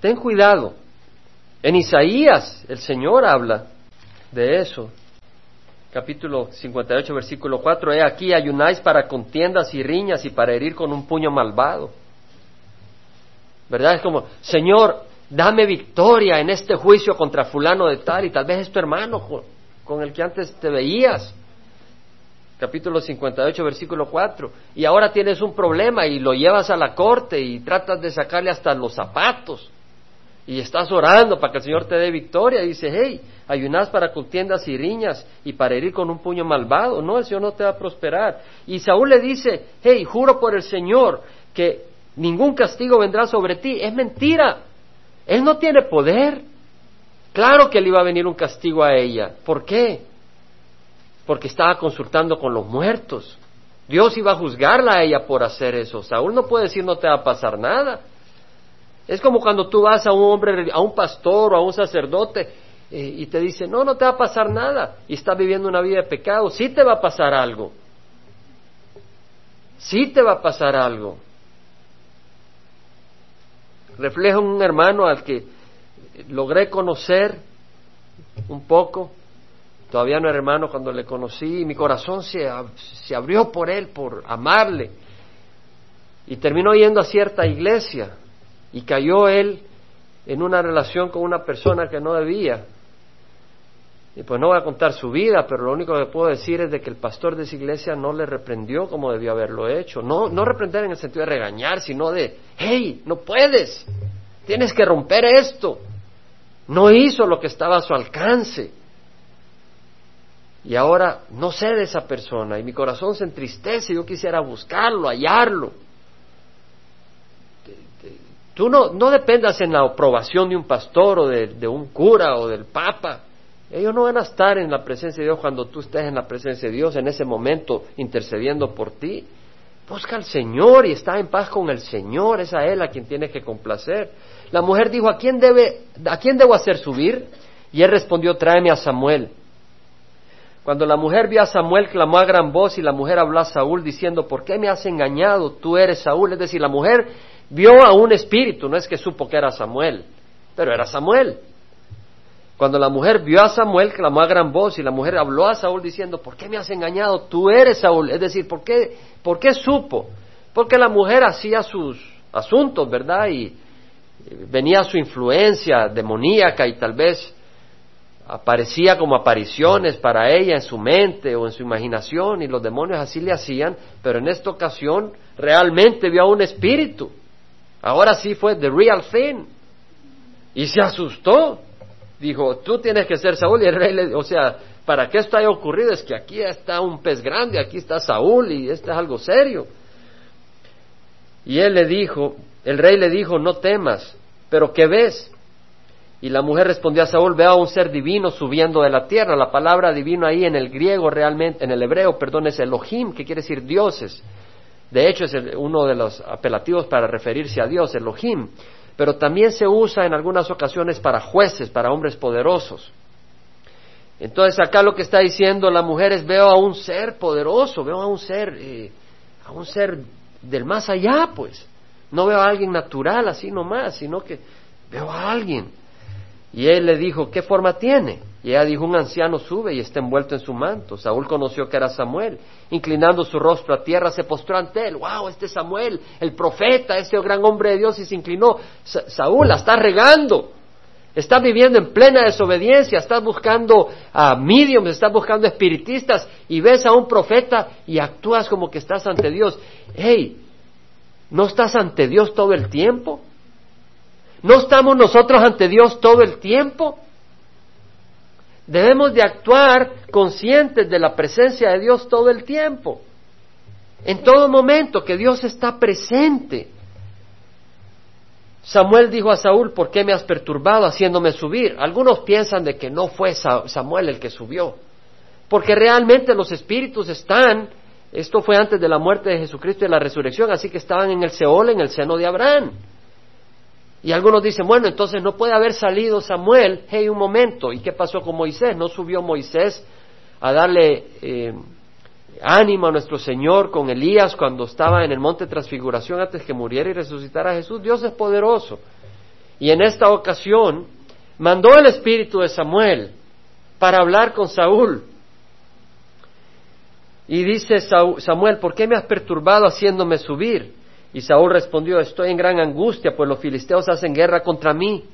Ten cuidado. En Isaías el Señor habla de eso. Capítulo 58, versículo 4. He aquí ayunáis para contiendas y riñas y para herir con un puño malvado. ¿Verdad? Es como, Señor, dame victoria en este juicio contra fulano de tal y tal vez es tu hermano con el que antes te veías. Capítulo 58, versículo 4. Y ahora tienes un problema y lo llevas a la corte y tratas de sacarle hasta los zapatos. Y estás orando para que el Señor te dé victoria. Y dice, hey, ayunás para contiendas y riñas y para herir con un puño malvado. No, el Señor no te va a prosperar. Y Saúl le dice, hey, juro por el Señor que ningún castigo vendrá sobre ti. Es mentira. Él no tiene poder. Claro que le iba a venir un castigo a ella. ¿Por qué? Porque estaba consultando con los muertos. Dios iba a juzgarla a ella por hacer eso. Saúl no puede decir no te va a pasar nada. Es como cuando tú vas a un hombre, a un pastor o a un sacerdote eh, y te dice, no, no te va a pasar nada y está viviendo una vida de pecado. Sí te va a pasar algo. Sí te va a pasar algo refleja un hermano al que logré conocer un poco. Todavía no era hermano cuando le conocí y mi corazón se, se abrió por él, por amarle. Y terminó yendo a cierta iglesia y cayó él en una relación con una persona que no debía. Y pues no voy a contar su vida, pero lo único que puedo decir es de que el pastor de esa iglesia no le reprendió como debió haberlo hecho. No, no reprender en el sentido de regañar, sino de, hey, no puedes, tienes que romper esto. No hizo lo que estaba a su alcance. Y ahora no sé de esa persona y mi corazón se entristece, yo quisiera buscarlo, hallarlo. Tú no, no dependas en la aprobación de un pastor o de, de un cura o del papa. Ellos no van a estar en la presencia de Dios cuando tú estés en la presencia de Dios en ese momento intercediendo por ti. Busca al Señor y está en paz con el Señor, es a Él a quien tienes que complacer. La mujer dijo, ¿a quién, debe, ¿a quién debo hacer subir? Y él respondió, tráeme a Samuel. Cuando la mujer vio a Samuel, clamó a gran voz y la mujer habló a Saúl diciendo, ¿por qué me has engañado? Tú eres Saúl. Es decir, la mujer vio a un espíritu, no es que supo que era Samuel, pero era Samuel. Cuando la mujer vio a Samuel, clamó a gran voz y la mujer habló a Saúl diciendo, ¿por qué me has engañado? Tú eres Saúl. Es decir, ¿por qué, ¿por qué supo? Porque la mujer hacía sus asuntos, ¿verdad? Y venía su influencia demoníaca y tal vez aparecía como apariciones para ella en su mente o en su imaginación y los demonios así le hacían, pero en esta ocasión realmente vio a un espíritu. Ahora sí fue the real thing. Y se asustó dijo, tú tienes que ser Saúl. Y el rey le o sea, para que esto haya ocurrido es que aquí está un pez grande, aquí está Saúl y esto es algo serio. Y él le dijo, el rey le dijo, no temas, pero ¿qué ves? Y la mujer respondió a Saúl, veo a un ser divino subiendo de la tierra. La palabra divino ahí en el griego realmente, en el hebreo, perdón, es Elohim, que quiere decir dioses. De hecho, es uno de los apelativos para referirse a Dios, Elohim pero también se usa en algunas ocasiones para jueces, para hombres poderosos. Entonces acá lo que está diciendo la mujer es veo a un ser poderoso, veo a un ser, eh, a un ser del más allá, pues. No veo a alguien natural así nomás, sino que veo a alguien. Y él le dijo, ¿qué forma tiene? Y ella dijo, un anciano sube y está envuelto en su manto. Saúl conoció que era Samuel. Inclinando su rostro a tierra, se postró ante él. ¡Wow! Este es Samuel, el profeta, este gran hombre de Dios, y se inclinó. Saúl, la está regando. Estás viviendo en plena desobediencia, estás buscando a mediums, estás buscando espiritistas y ves a un profeta y actúas como que estás ante Dios. ¡Hey! ¿No estás ante Dios todo el tiempo? ¿No estamos nosotros ante Dios todo el tiempo? Debemos de actuar conscientes de la presencia de Dios todo el tiempo. En todo momento que Dios está presente. Samuel dijo a Saúl, ¿por qué me has perturbado haciéndome subir? Algunos piensan de que no fue Samuel el que subió, porque realmente los espíritus están, esto fue antes de la muerte de Jesucristo y la resurrección, así que estaban en el Seol, en el seno de Abraham. Y algunos dicen, bueno, entonces no puede haber salido Samuel, hey, un momento, ¿y qué pasó con Moisés? ¿No subió Moisés a darle eh, ánimo a nuestro Señor con Elías cuando estaba en el monte transfiguración antes que muriera y resucitara Jesús. Dios es poderoso. Y en esta ocasión mandó el espíritu de Samuel para hablar con Saúl. Y dice Samuel, ¿por qué me has perturbado haciéndome subir? Y Saúl respondió, estoy en gran angustia, pues los filisteos hacen guerra contra mí.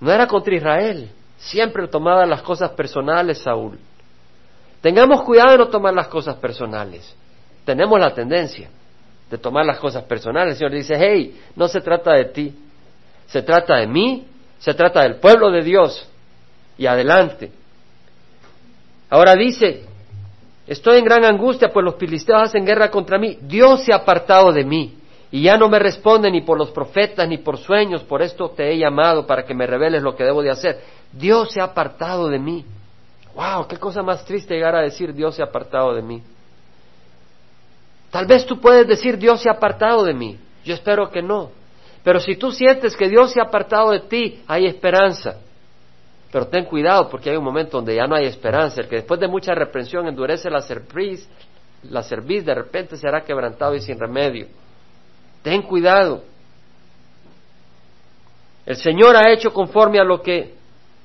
No era contra Israel, siempre tomaba las cosas personales Saúl. Tengamos cuidado de no tomar las cosas personales. Tenemos la tendencia de tomar las cosas personales. El Señor dice, hey, no se trata de ti, se trata de mí, se trata del pueblo de Dios. Y adelante. Ahora dice, estoy en gran angustia, pues los filisteos hacen guerra contra mí. Dios se ha apartado de mí y ya no me responde ni por los profetas ni por sueños. Por esto te he llamado para que me reveles lo que debo de hacer. Dios se ha apartado de mí. Wow, qué cosa más triste llegar a decir Dios se ha apartado de mí. Tal vez tú puedes decir Dios se ha apartado de mí. Yo espero que no. Pero si tú sientes que Dios se ha apartado de ti, hay esperanza. Pero ten cuidado porque hay un momento donde ya no hay esperanza. El que después de mucha reprensión endurece la cerviz, la cerviz de repente será quebrantado y sin remedio. Ten cuidado. El Señor ha hecho conforme a lo que,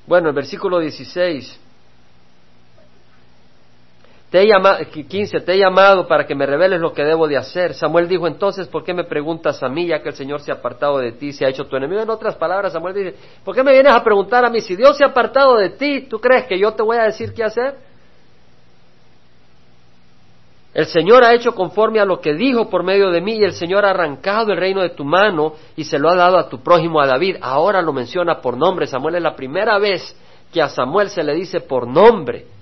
bueno, el versículo 16, te he llamado, 15, te he llamado para que me reveles lo que debo de hacer. Samuel dijo entonces, ¿por qué me preguntas a mí ya que el Señor se ha apartado de ti, se ha hecho tu enemigo? En otras palabras, Samuel dice, ¿por qué me vienes a preguntar a mí? Si Dios se ha apartado de ti, ¿tú crees que yo te voy a decir qué hacer? El Señor ha hecho conforme a lo que dijo por medio de mí y el Señor ha arrancado el reino de tu mano y se lo ha dado a tu prójimo a David. Ahora lo menciona por nombre. Samuel es la primera vez que a Samuel se le dice por nombre.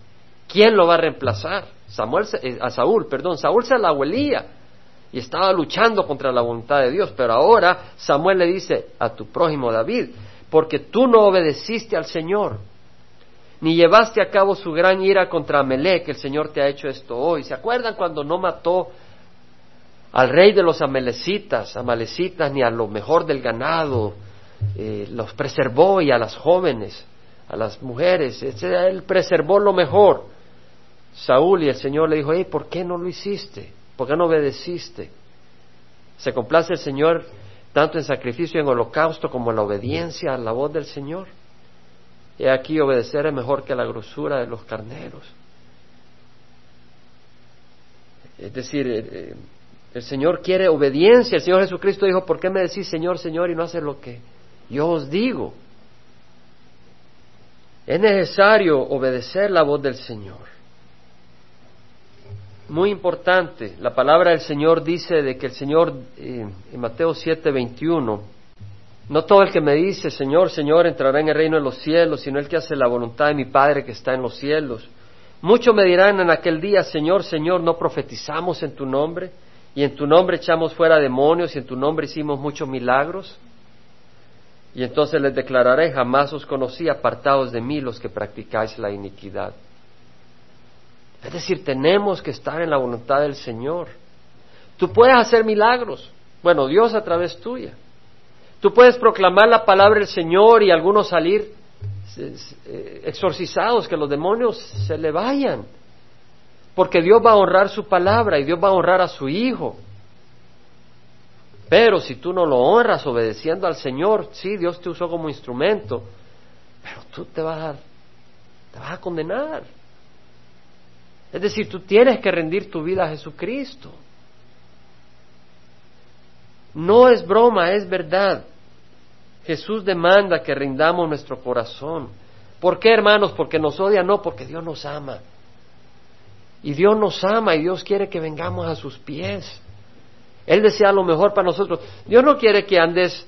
¿Quién lo va a reemplazar? Samuel, eh, a Saúl, perdón, Saúl se la huelía y estaba luchando contra la voluntad de Dios, pero ahora Samuel le dice a tu prójimo David, porque tú no obedeciste al Señor, ni llevaste a cabo su gran ira contra que el Señor te ha hecho esto hoy. ¿Se acuerdan cuando no mató al rey de los amalecitas, amalecitas, ni a lo mejor del ganado, eh, los preservó y a las jóvenes, a las mujeres, él preservó lo mejor. Saúl y el Señor le dijo, hey, ¿por qué no lo hiciste? ¿Por qué no obedeciste? Se complace el Señor tanto en sacrificio y en holocausto como en la obediencia a la voz del Señor. Y aquí obedecer es mejor que la grosura de los carneros. Es decir, eh, eh, el Señor quiere obediencia. El Señor Jesucristo dijo, ¿por qué me decís Señor, Señor y no haces lo que yo os digo? Es necesario obedecer la voz del Señor muy importante. La palabra del Señor dice de que el Señor, eh, en Mateo 7, 21, no todo el que me dice, Señor, Señor, entrará en el reino de los cielos, sino el que hace la voluntad de mi Padre que está en los cielos. Muchos me dirán en aquel día, Señor, Señor, no profetizamos en tu nombre, y en tu nombre echamos fuera demonios, y en tu nombre hicimos muchos milagros. Y entonces les declararé, jamás os conocí, apartados de mí los que practicáis la iniquidad. Es decir, tenemos que estar en la voluntad del Señor. Tú puedes hacer milagros. Bueno, Dios a través tuya. Tú puedes proclamar la palabra del Señor y algunos salir eh, exorcizados, que los demonios se le vayan. Porque Dios va a honrar su palabra y Dios va a honrar a su Hijo. Pero si tú no lo honras obedeciendo al Señor, sí, Dios te usó como instrumento, pero tú te vas a, te vas a condenar. Es decir, tú tienes que rendir tu vida a Jesucristo. No es broma, es verdad. Jesús demanda que rindamos nuestro corazón. ¿Por qué, hermanos? Porque nos odia, no, porque Dios nos ama. Y Dios nos ama y Dios quiere que vengamos a sus pies. Él desea lo mejor para nosotros. Dios no quiere que andes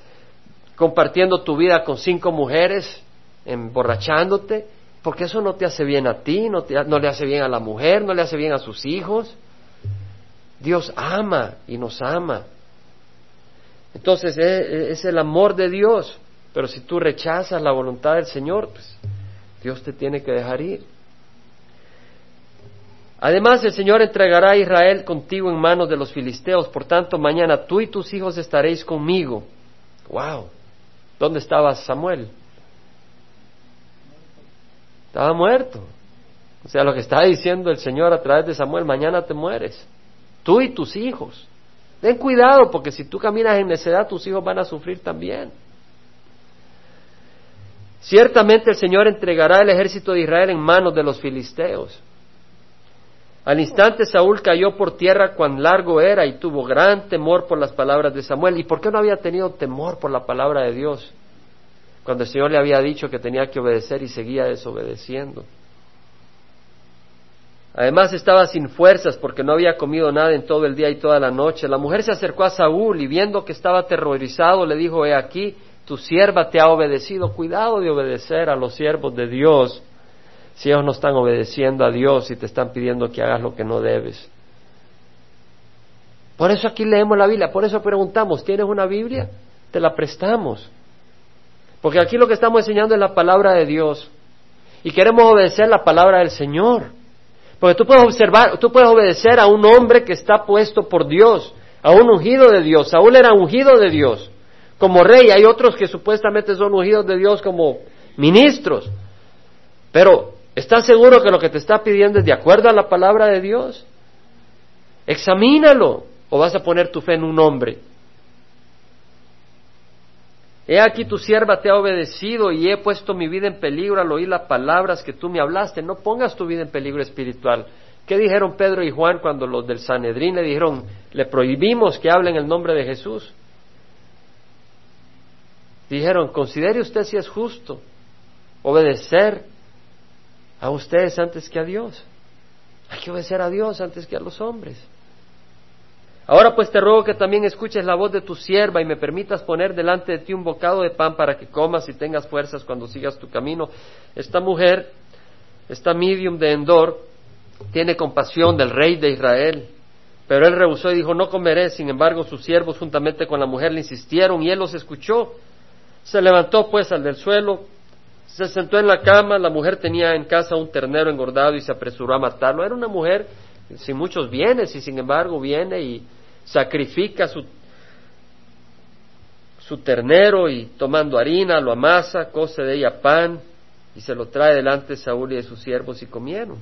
compartiendo tu vida con cinco mujeres, emborrachándote, porque eso no te hace bien a ti, no, no le hace bien a la mujer, no le hace bien a sus hijos. Dios ama y nos ama. Entonces e, e, es, el amor de Dios, pero si tú rechazas la voluntad del Señor, pues Dios te tiene que dejar ir. Además, el Señor entregará a Israel contigo en manos de los filisteos. Por tanto, mañana tú y tus hijos estaréis conmigo. ¡Wow! ¿Dónde estaba Samuel? Estaba muerto. O sea, lo que está diciendo el Señor a través de Samuel, mañana te mueres. Tú y tus hijos. Ten cuidado, porque si tú caminas en necedad, tus hijos van a sufrir también. Ciertamente el Señor entregará el ejército de Israel en manos de los filisteos. Al instante Saúl cayó por tierra cuán largo era y tuvo gran temor por las palabras de Samuel. ¿Y por qué no había tenido temor por la palabra de Dios? Cuando el Señor le había dicho que tenía que obedecer y seguía desobedeciendo. Además estaba sin fuerzas porque no había comido nada en todo el día y toda la noche. La mujer se acercó a Saúl y viendo que estaba aterrorizado le dijo, he aquí, tu sierva te ha obedecido. Cuidado de obedecer a los siervos de Dios si ellos no están obedeciendo a Dios y te están pidiendo que hagas lo que no debes. Por eso aquí leemos la Biblia, por eso preguntamos, ¿tienes una Biblia? Te la prestamos. Porque aquí lo que estamos enseñando es la palabra de Dios. Y queremos obedecer la palabra del Señor. Porque tú puedes observar, tú puedes obedecer a un hombre que está puesto por Dios, a un ungido de Dios. Saúl era ungido de Dios como rey. Hay otros que supuestamente son ungidos de Dios como ministros. Pero ¿Estás seguro que lo que te está pidiendo es de acuerdo a la palabra de Dios? Examínalo. ¿O vas a poner tu fe en un hombre? He aquí tu sierva te ha obedecido y he puesto mi vida en peligro al oír las palabras que tú me hablaste. No pongas tu vida en peligro espiritual. ¿Qué dijeron Pedro y Juan cuando los del Sanedrín le dijeron, le prohibimos que hable en el nombre de Jesús? Dijeron, considere usted si es justo obedecer a ustedes antes que a Dios. Hay que obedecer a Dios antes que a los hombres. Ahora pues te ruego que también escuches la voz de tu sierva y me permitas poner delante de ti un bocado de pan para que comas y tengas fuerzas cuando sigas tu camino. Esta mujer, esta medium de Endor, tiene compasión del rey de Israel. Pero él rehusó y dijo, no comeré. Sin embargo, sus siervos juntamente con la mujer le insistieron y él los escuchó. Se levantó pues al del suelo, se sentó en la cama, la mujer tenía en casa un ternero engordado y se apresuró a matarlo. Era una mujer sin muchos bienes y sin embargo viene y sacrifica su, su ternero y tomando harina lo amasa, cose de ella pan y se lo trae delante de Saúl y de sus siervos y comieron.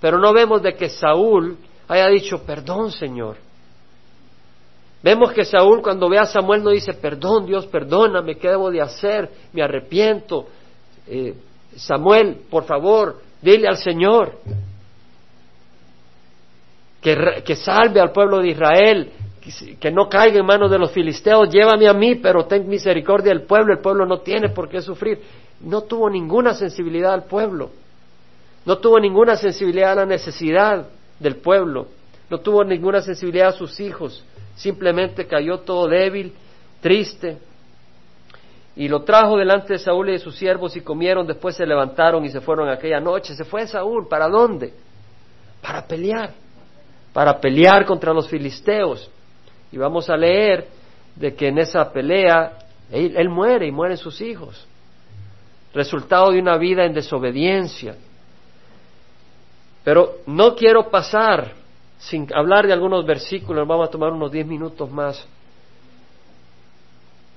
Pero no vemos de que Saúl haya dicho, perdón Señor. Vemos que Saúl cuando ve a Samuel no dice, perdón Dios, perdóname, ¿qué debo de hacer? Me arrepiento, eh, Samuel, por favor, dile al Señor que, que salve al pueblo de Israel, que, no caiga en manos de los filisteos, llévame a mí, pero ten misericordia del pueblo, el pueblo no tiene por qué sufrir. No tuvo ninguna sensibilidad al pueblo, no tuvo ninguna sensibilidad a la necesidad del pueblo, no tuvo ninguna sensibilidad a sus hijos, simplemente cayó todo débil, triste, y lo trajo delante de Saúl y de sus siervos y comieron, después se levantaron y se fueron aquella noche. Se fue Saúl, ¿para dónde? Para pelear, para pelear contra los filisteos. Y vamos a leer de que en esa pelea él, muere y mueren sus hijos. Resultado de una vida en desobediencia. Pero no quiero pasar sin hablar de algunos versículos, vamos a tomar unos diez minutos más.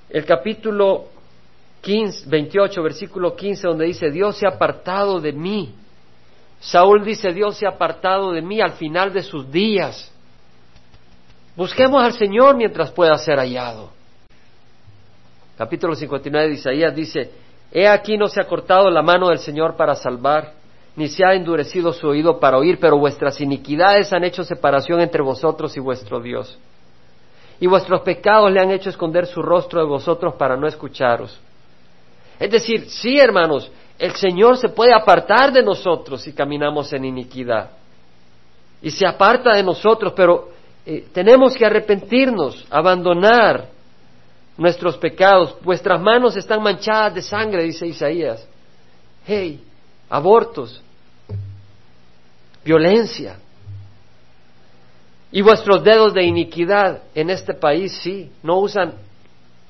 El capítulo 28, versículo 15, donde dice, Dios se ha apartado de mí. Saúl dice, Dios se ha apartado de mí al final de sus días. Busquemos al Señor mientras pueda ser hallado. Capítulo 59 de Isaías dice, He aquí no se ha cortado la mano del Señor para salvar, ni se ha endurecido su oído para oír, pero vuestras iniquidades han hecho separación entre vosotros y vuestro Dios. Y vuestros pecados le han hecho esconder su rostro de vosotros para no escucharos. Es decir, sí, hermanos, el Señor se puede apartar de nosotros si caminamos en iniquidad. Y se aparta de nosotros, pero eh, tenemos que arrepentirnos, abandonar nuestros pecados. Vuestras manos están manchadas de sangre, dice Isaías. Hey, abortos, violencia. Y vuestros dedos de iniquidad en este país, sí, no usan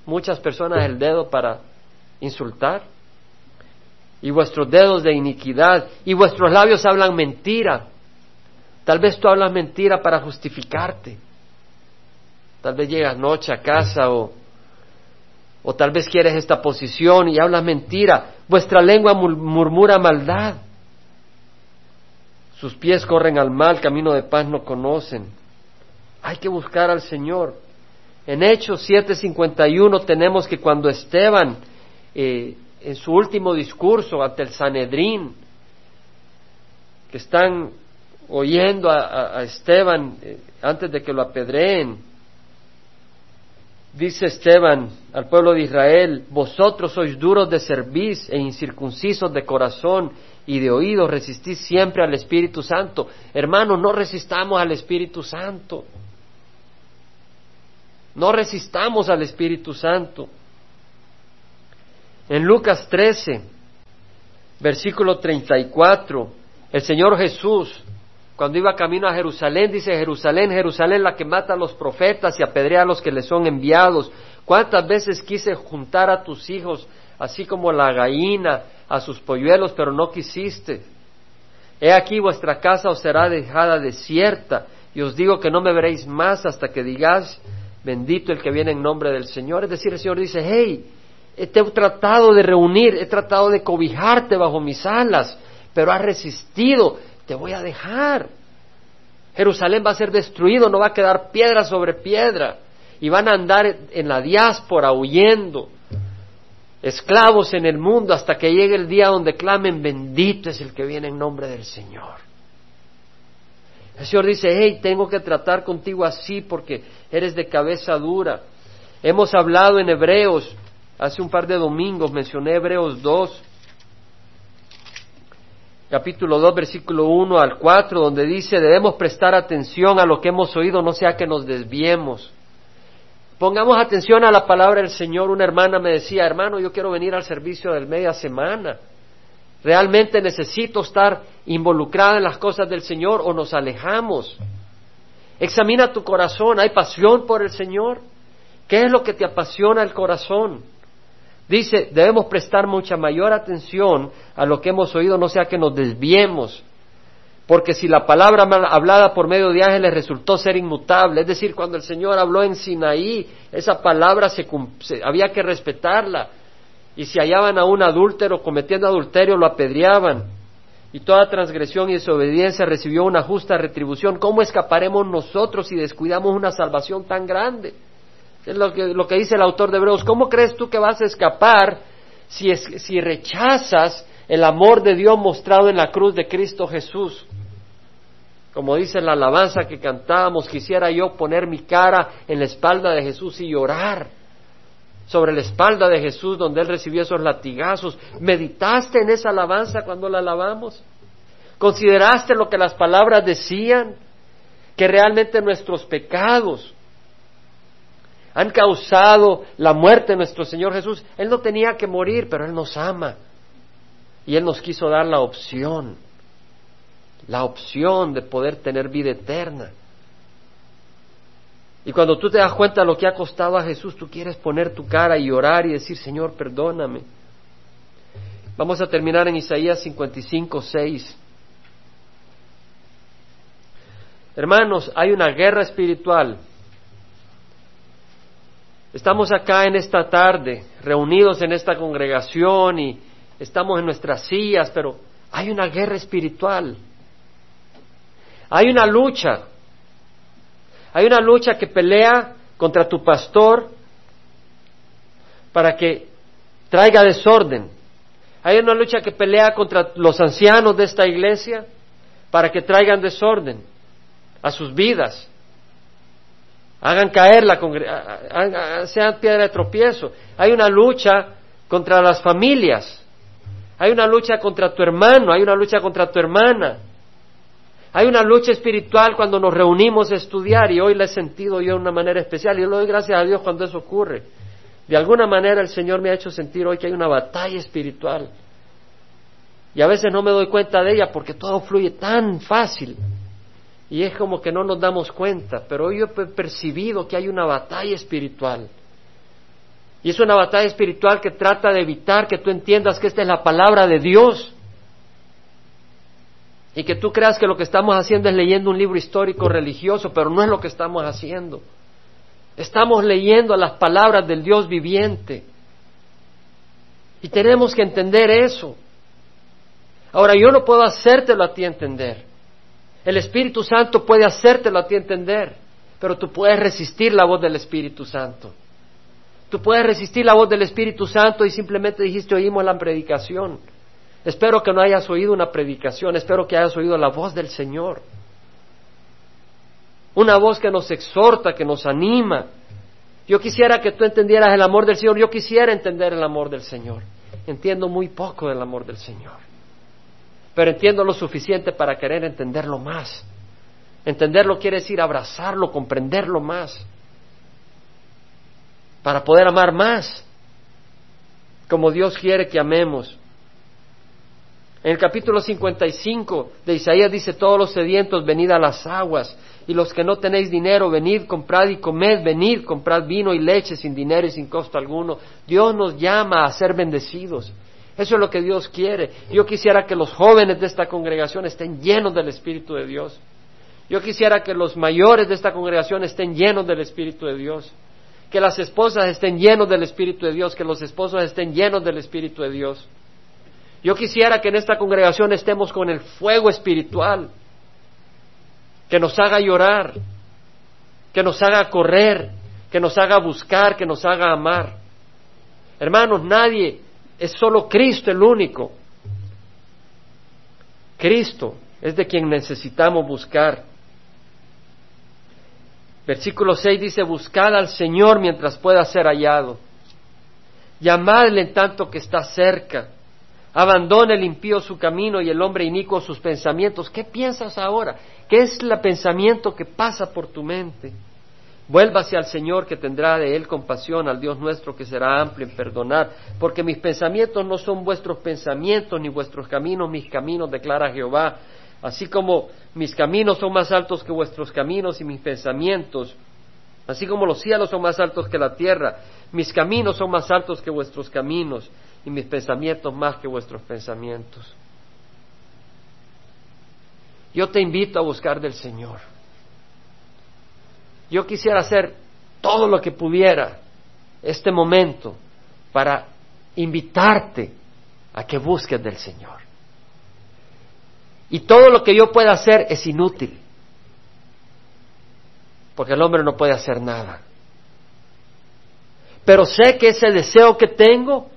muchas personas el dedo para insultar. Y vuestros dedos de iniquidad y vuestros labios hablan mentira. Tal vez tú hablas mentira para justificarte. Tal vez llegas noche a casa o, o tal vez quieres esta posición y hablas mentira. Vuestra lengua murmura maldad. Sus pies corren al mal, camino de paz no conocen. Hay que buscar al Señor. En Hechos 7:51 tenemos que cuando Esteban, eh, en su último discurso ante el Sanedrín, que están oyendo a, Esteban eh, antes de que lo apedreen, dice Esteban al pueblo de Israel, vosotros sois duros de cerviz e incircuncisos de corazón y de oídos, resistís siempre al Espíritu Santo. Hermanos, no resistamos al Espíritu Santo. No resistamos al Espíritu Santo. En Lucas 13, versículo 34, el Señor Jesús, cuando iba camino a Jerusalén, dice Jerusalén, Jerusalén la que mata a los profetas y apedrea a los que le son enviados. ¿Cuántas veces quise juntar a tus hijos, así como la gallina, a sus polluelos, pero no quisiste? He aquí vuestra casa os será dejada desierta, y os digo que no me veréis más hasta que digáis, bendito el que viene en nombre del Señor. Es decir, el Señor dice, hey, he tratado de reunir, he tratado de cobijarte bajo mis alas, pero has resistido, te voy a dejar. Jerusalén va a ser destruido, no va a quedar piedra sobre piedra, y van a andar en la diáspora huyendo, esclavos en el mundo, hasta que llegue el día donde clamen, bendito es el que viene en nombre del Señor. El Señor dice, hey, tengo que tratar contigo así porque eres de cabeza dura. Hemos hablado en Hebreos, hace un par de domingos mencioné Hebreos 2, capítulo 2, versículo 1 al 4, donde dice, debemos prestar atención a lo que hemos oído, no sea que nos desviemos. Pongamos atención a la palabra del Señor. Una hermana me decía, hermano, yo quiero venir al servicio del media semana. ¿Realmente necesito estar involucrada en las cosas del Señor o nos alejamos? Examina tu corazón, ¿hay pasión por el Señor? ¿Qué es lo que te apasiona el corazón? Dice, debemos prestar mucha mayor atención a lo que hemos oído, no sea que nos desviemos, porque si la palabra hablada por medio de ángeles resultó ser inmutable, es decir, cuando el Señor habló en Sinaí, esa palabra se, había que respetarla, y si hallaban a un adúltero cometiendo adulterio, lo apedreaban. Y toda transgresión y desobediencia recibió una justa retribución. ¿Cómo escaparemos nosotros si descuidamos una salvación tan grande? Es lo que, lo que dice el autor de Hebreos. ¿Cómo crees tú que vas a escapar si, si rechazas el amor de Dios mostrado en la cruz de Cristo Jesús? Como dice la alabanza que cantábamos, quisiera yo poner mi cara en la espalda de Jesús y llorar sobre la espalda de Jesús donde Él recibió esos latigazos. ¿Meditaste en esa alabanza cuando la alabamos? ¿Consideraste lo que las palabras decían? Que realmente nuestros pecados han causado la muerte de nuestro Señor Jesús. Él no tenía que morir, pero Él nos ama. Y Él nos quiso dar la opción, la opción de poder tener vida eterna. Y cuando tú te das cuenta de lo que ha costado a Jesús, tú quieres poner tu cara y orar y decir, Señor, perdóname. Vamos a terminar en Isaías 55, 6. Hermanos, hay una guerra espiritual. Estamos acá en esta tarde, reunidos en esta congregación y estamos en nuestras sillas, pero hay una guerra espiritual. Hay una lucha hay una lucha que pelea contra tu pastor para que traiga desorden. Hay una lucha que pelea contra los ancianos de esta iglesia para que traigan desorden a sus vidas. Hagan caer la sean piedra de tropiezo. Hay una lucha contra las familias. Hay una lucha contra tu hermano, hay una lucha contra tu hermana. Hay una lucha espiritual cuando nos reunimos a estudiar y hoy la he sentido yo de una manera especial y yo le doy gracias a Dios cuando eso ocurre. De alguna manera el Señor me ha hecho sentir hoy que hay una batalla espiritual. Y a veces no me doy cuenta de ella porque todo fluye tan fácil. Y es como que no nos damos cuenta. Pero hoy yo he percibido que hay una batalla espiritual. Y es una batalla espiritual que trata de evitar que tú entiendas que esta es la palabra de Dios. Y que tú creas que lo que estamos haciendo es leyendo un libro histórico religioso, pero no es lo que estamos haciendo. Estamos leyendo las palabras del Dios viviente. Y tenemos que entender eso. Ahora, yo no puedo hacértelo a ti entender. El Espíritu Santo puede hacértelo a ti entender, pero tú puedes resistir la voz del Espíritu Santo. Tú puedes resistir la voz del Espíritu Santo y simplemente dijiste, oímos la predicación. Espero que no hayas oído una predicación, espero que hayas oído la voz del Señor una voz que nos exhorta, que nos anima. Yo quisiera que tú entendieras el amor del Señor, yo quisiera entender el amor del Señor. Entiendo muy poco del amor del Señor, pero entiendo lo suficiente para querer entenderlo más. Entenderlo quiere decir abrazarlo, comprenderlo más, para poder amar más, como Dios quiere que amemos. En el capítulo 55 de Isaías dice, todos los sedientos, venid a las aguas, y los que no tenéis dinero, venid, comprad y comed, venid, comprad vino y leche sin dinero y sin costo alguno. Dios nos llama a ser bendecidos. Eso es lo que Dios quiere. Yo quisiera que los jóvenes de esta congregación estén llenos del Espíritu de Dios. Yo quisiera que los mayores de esta congregación estén llenos del Espíritu de Dios. Que las esposas estén llenos del Espíritu de Dios. Que los esposos estén llenos del Espíritu de Dios. Yo quisiera que en esta congregación estemos con el fuego espiritual que nos haga llorar, que nos haga correr, que nos haga buscar, que nos haga amar. Hermanos, nadie, es solo Cristo el único. Cristo es de quien necesitamos buscar. Versículo 6 dice, buscad al Señor mientras pueda ser hallado. Llamadle en tanto que está cerca. Abandona el impío su camino y el hombre inicuo sus pensamientos. ¿Qué piensas ahora? ¿Qué es el pensamiento que pasa por tu mente? Vuélvase al Señor que tendrá de él compasión, al Dios nuestro que será amplio en perdonar, porque mis pensamientos no son vuestros pensamientos, ni vuestros caminos mis caminos, declara Jehová. Así como mis caminos son más altos que vuestros caminos y mis pensamientos, así como los cielos son más altos que la tierra, mis caminos son más altos que vuestros caminos y mis pensamientos más que vuestros pensamientos. Yo te invito a buscar del Señor. Yo quisiera hacer todo lo que pudiera este momento para invitarte a que busques del Señor. Y todo lo que yo pueda hacer es inútil, porque el hombre no puede hacer nada. Pero sé que ese deseo que tengo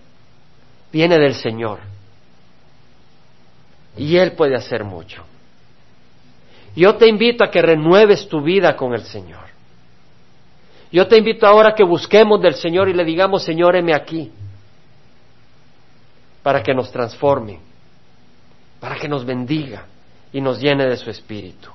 viene del Señor. Y Él puede hacer mucho. Yo te invito a que renueves tu vida con el Señor. Yo te invito ahora a que busquemos del Señor y le digamos, Señor, heme aquí, para que nos transforme, para que nos bendiga y nos llene de su Espíritu.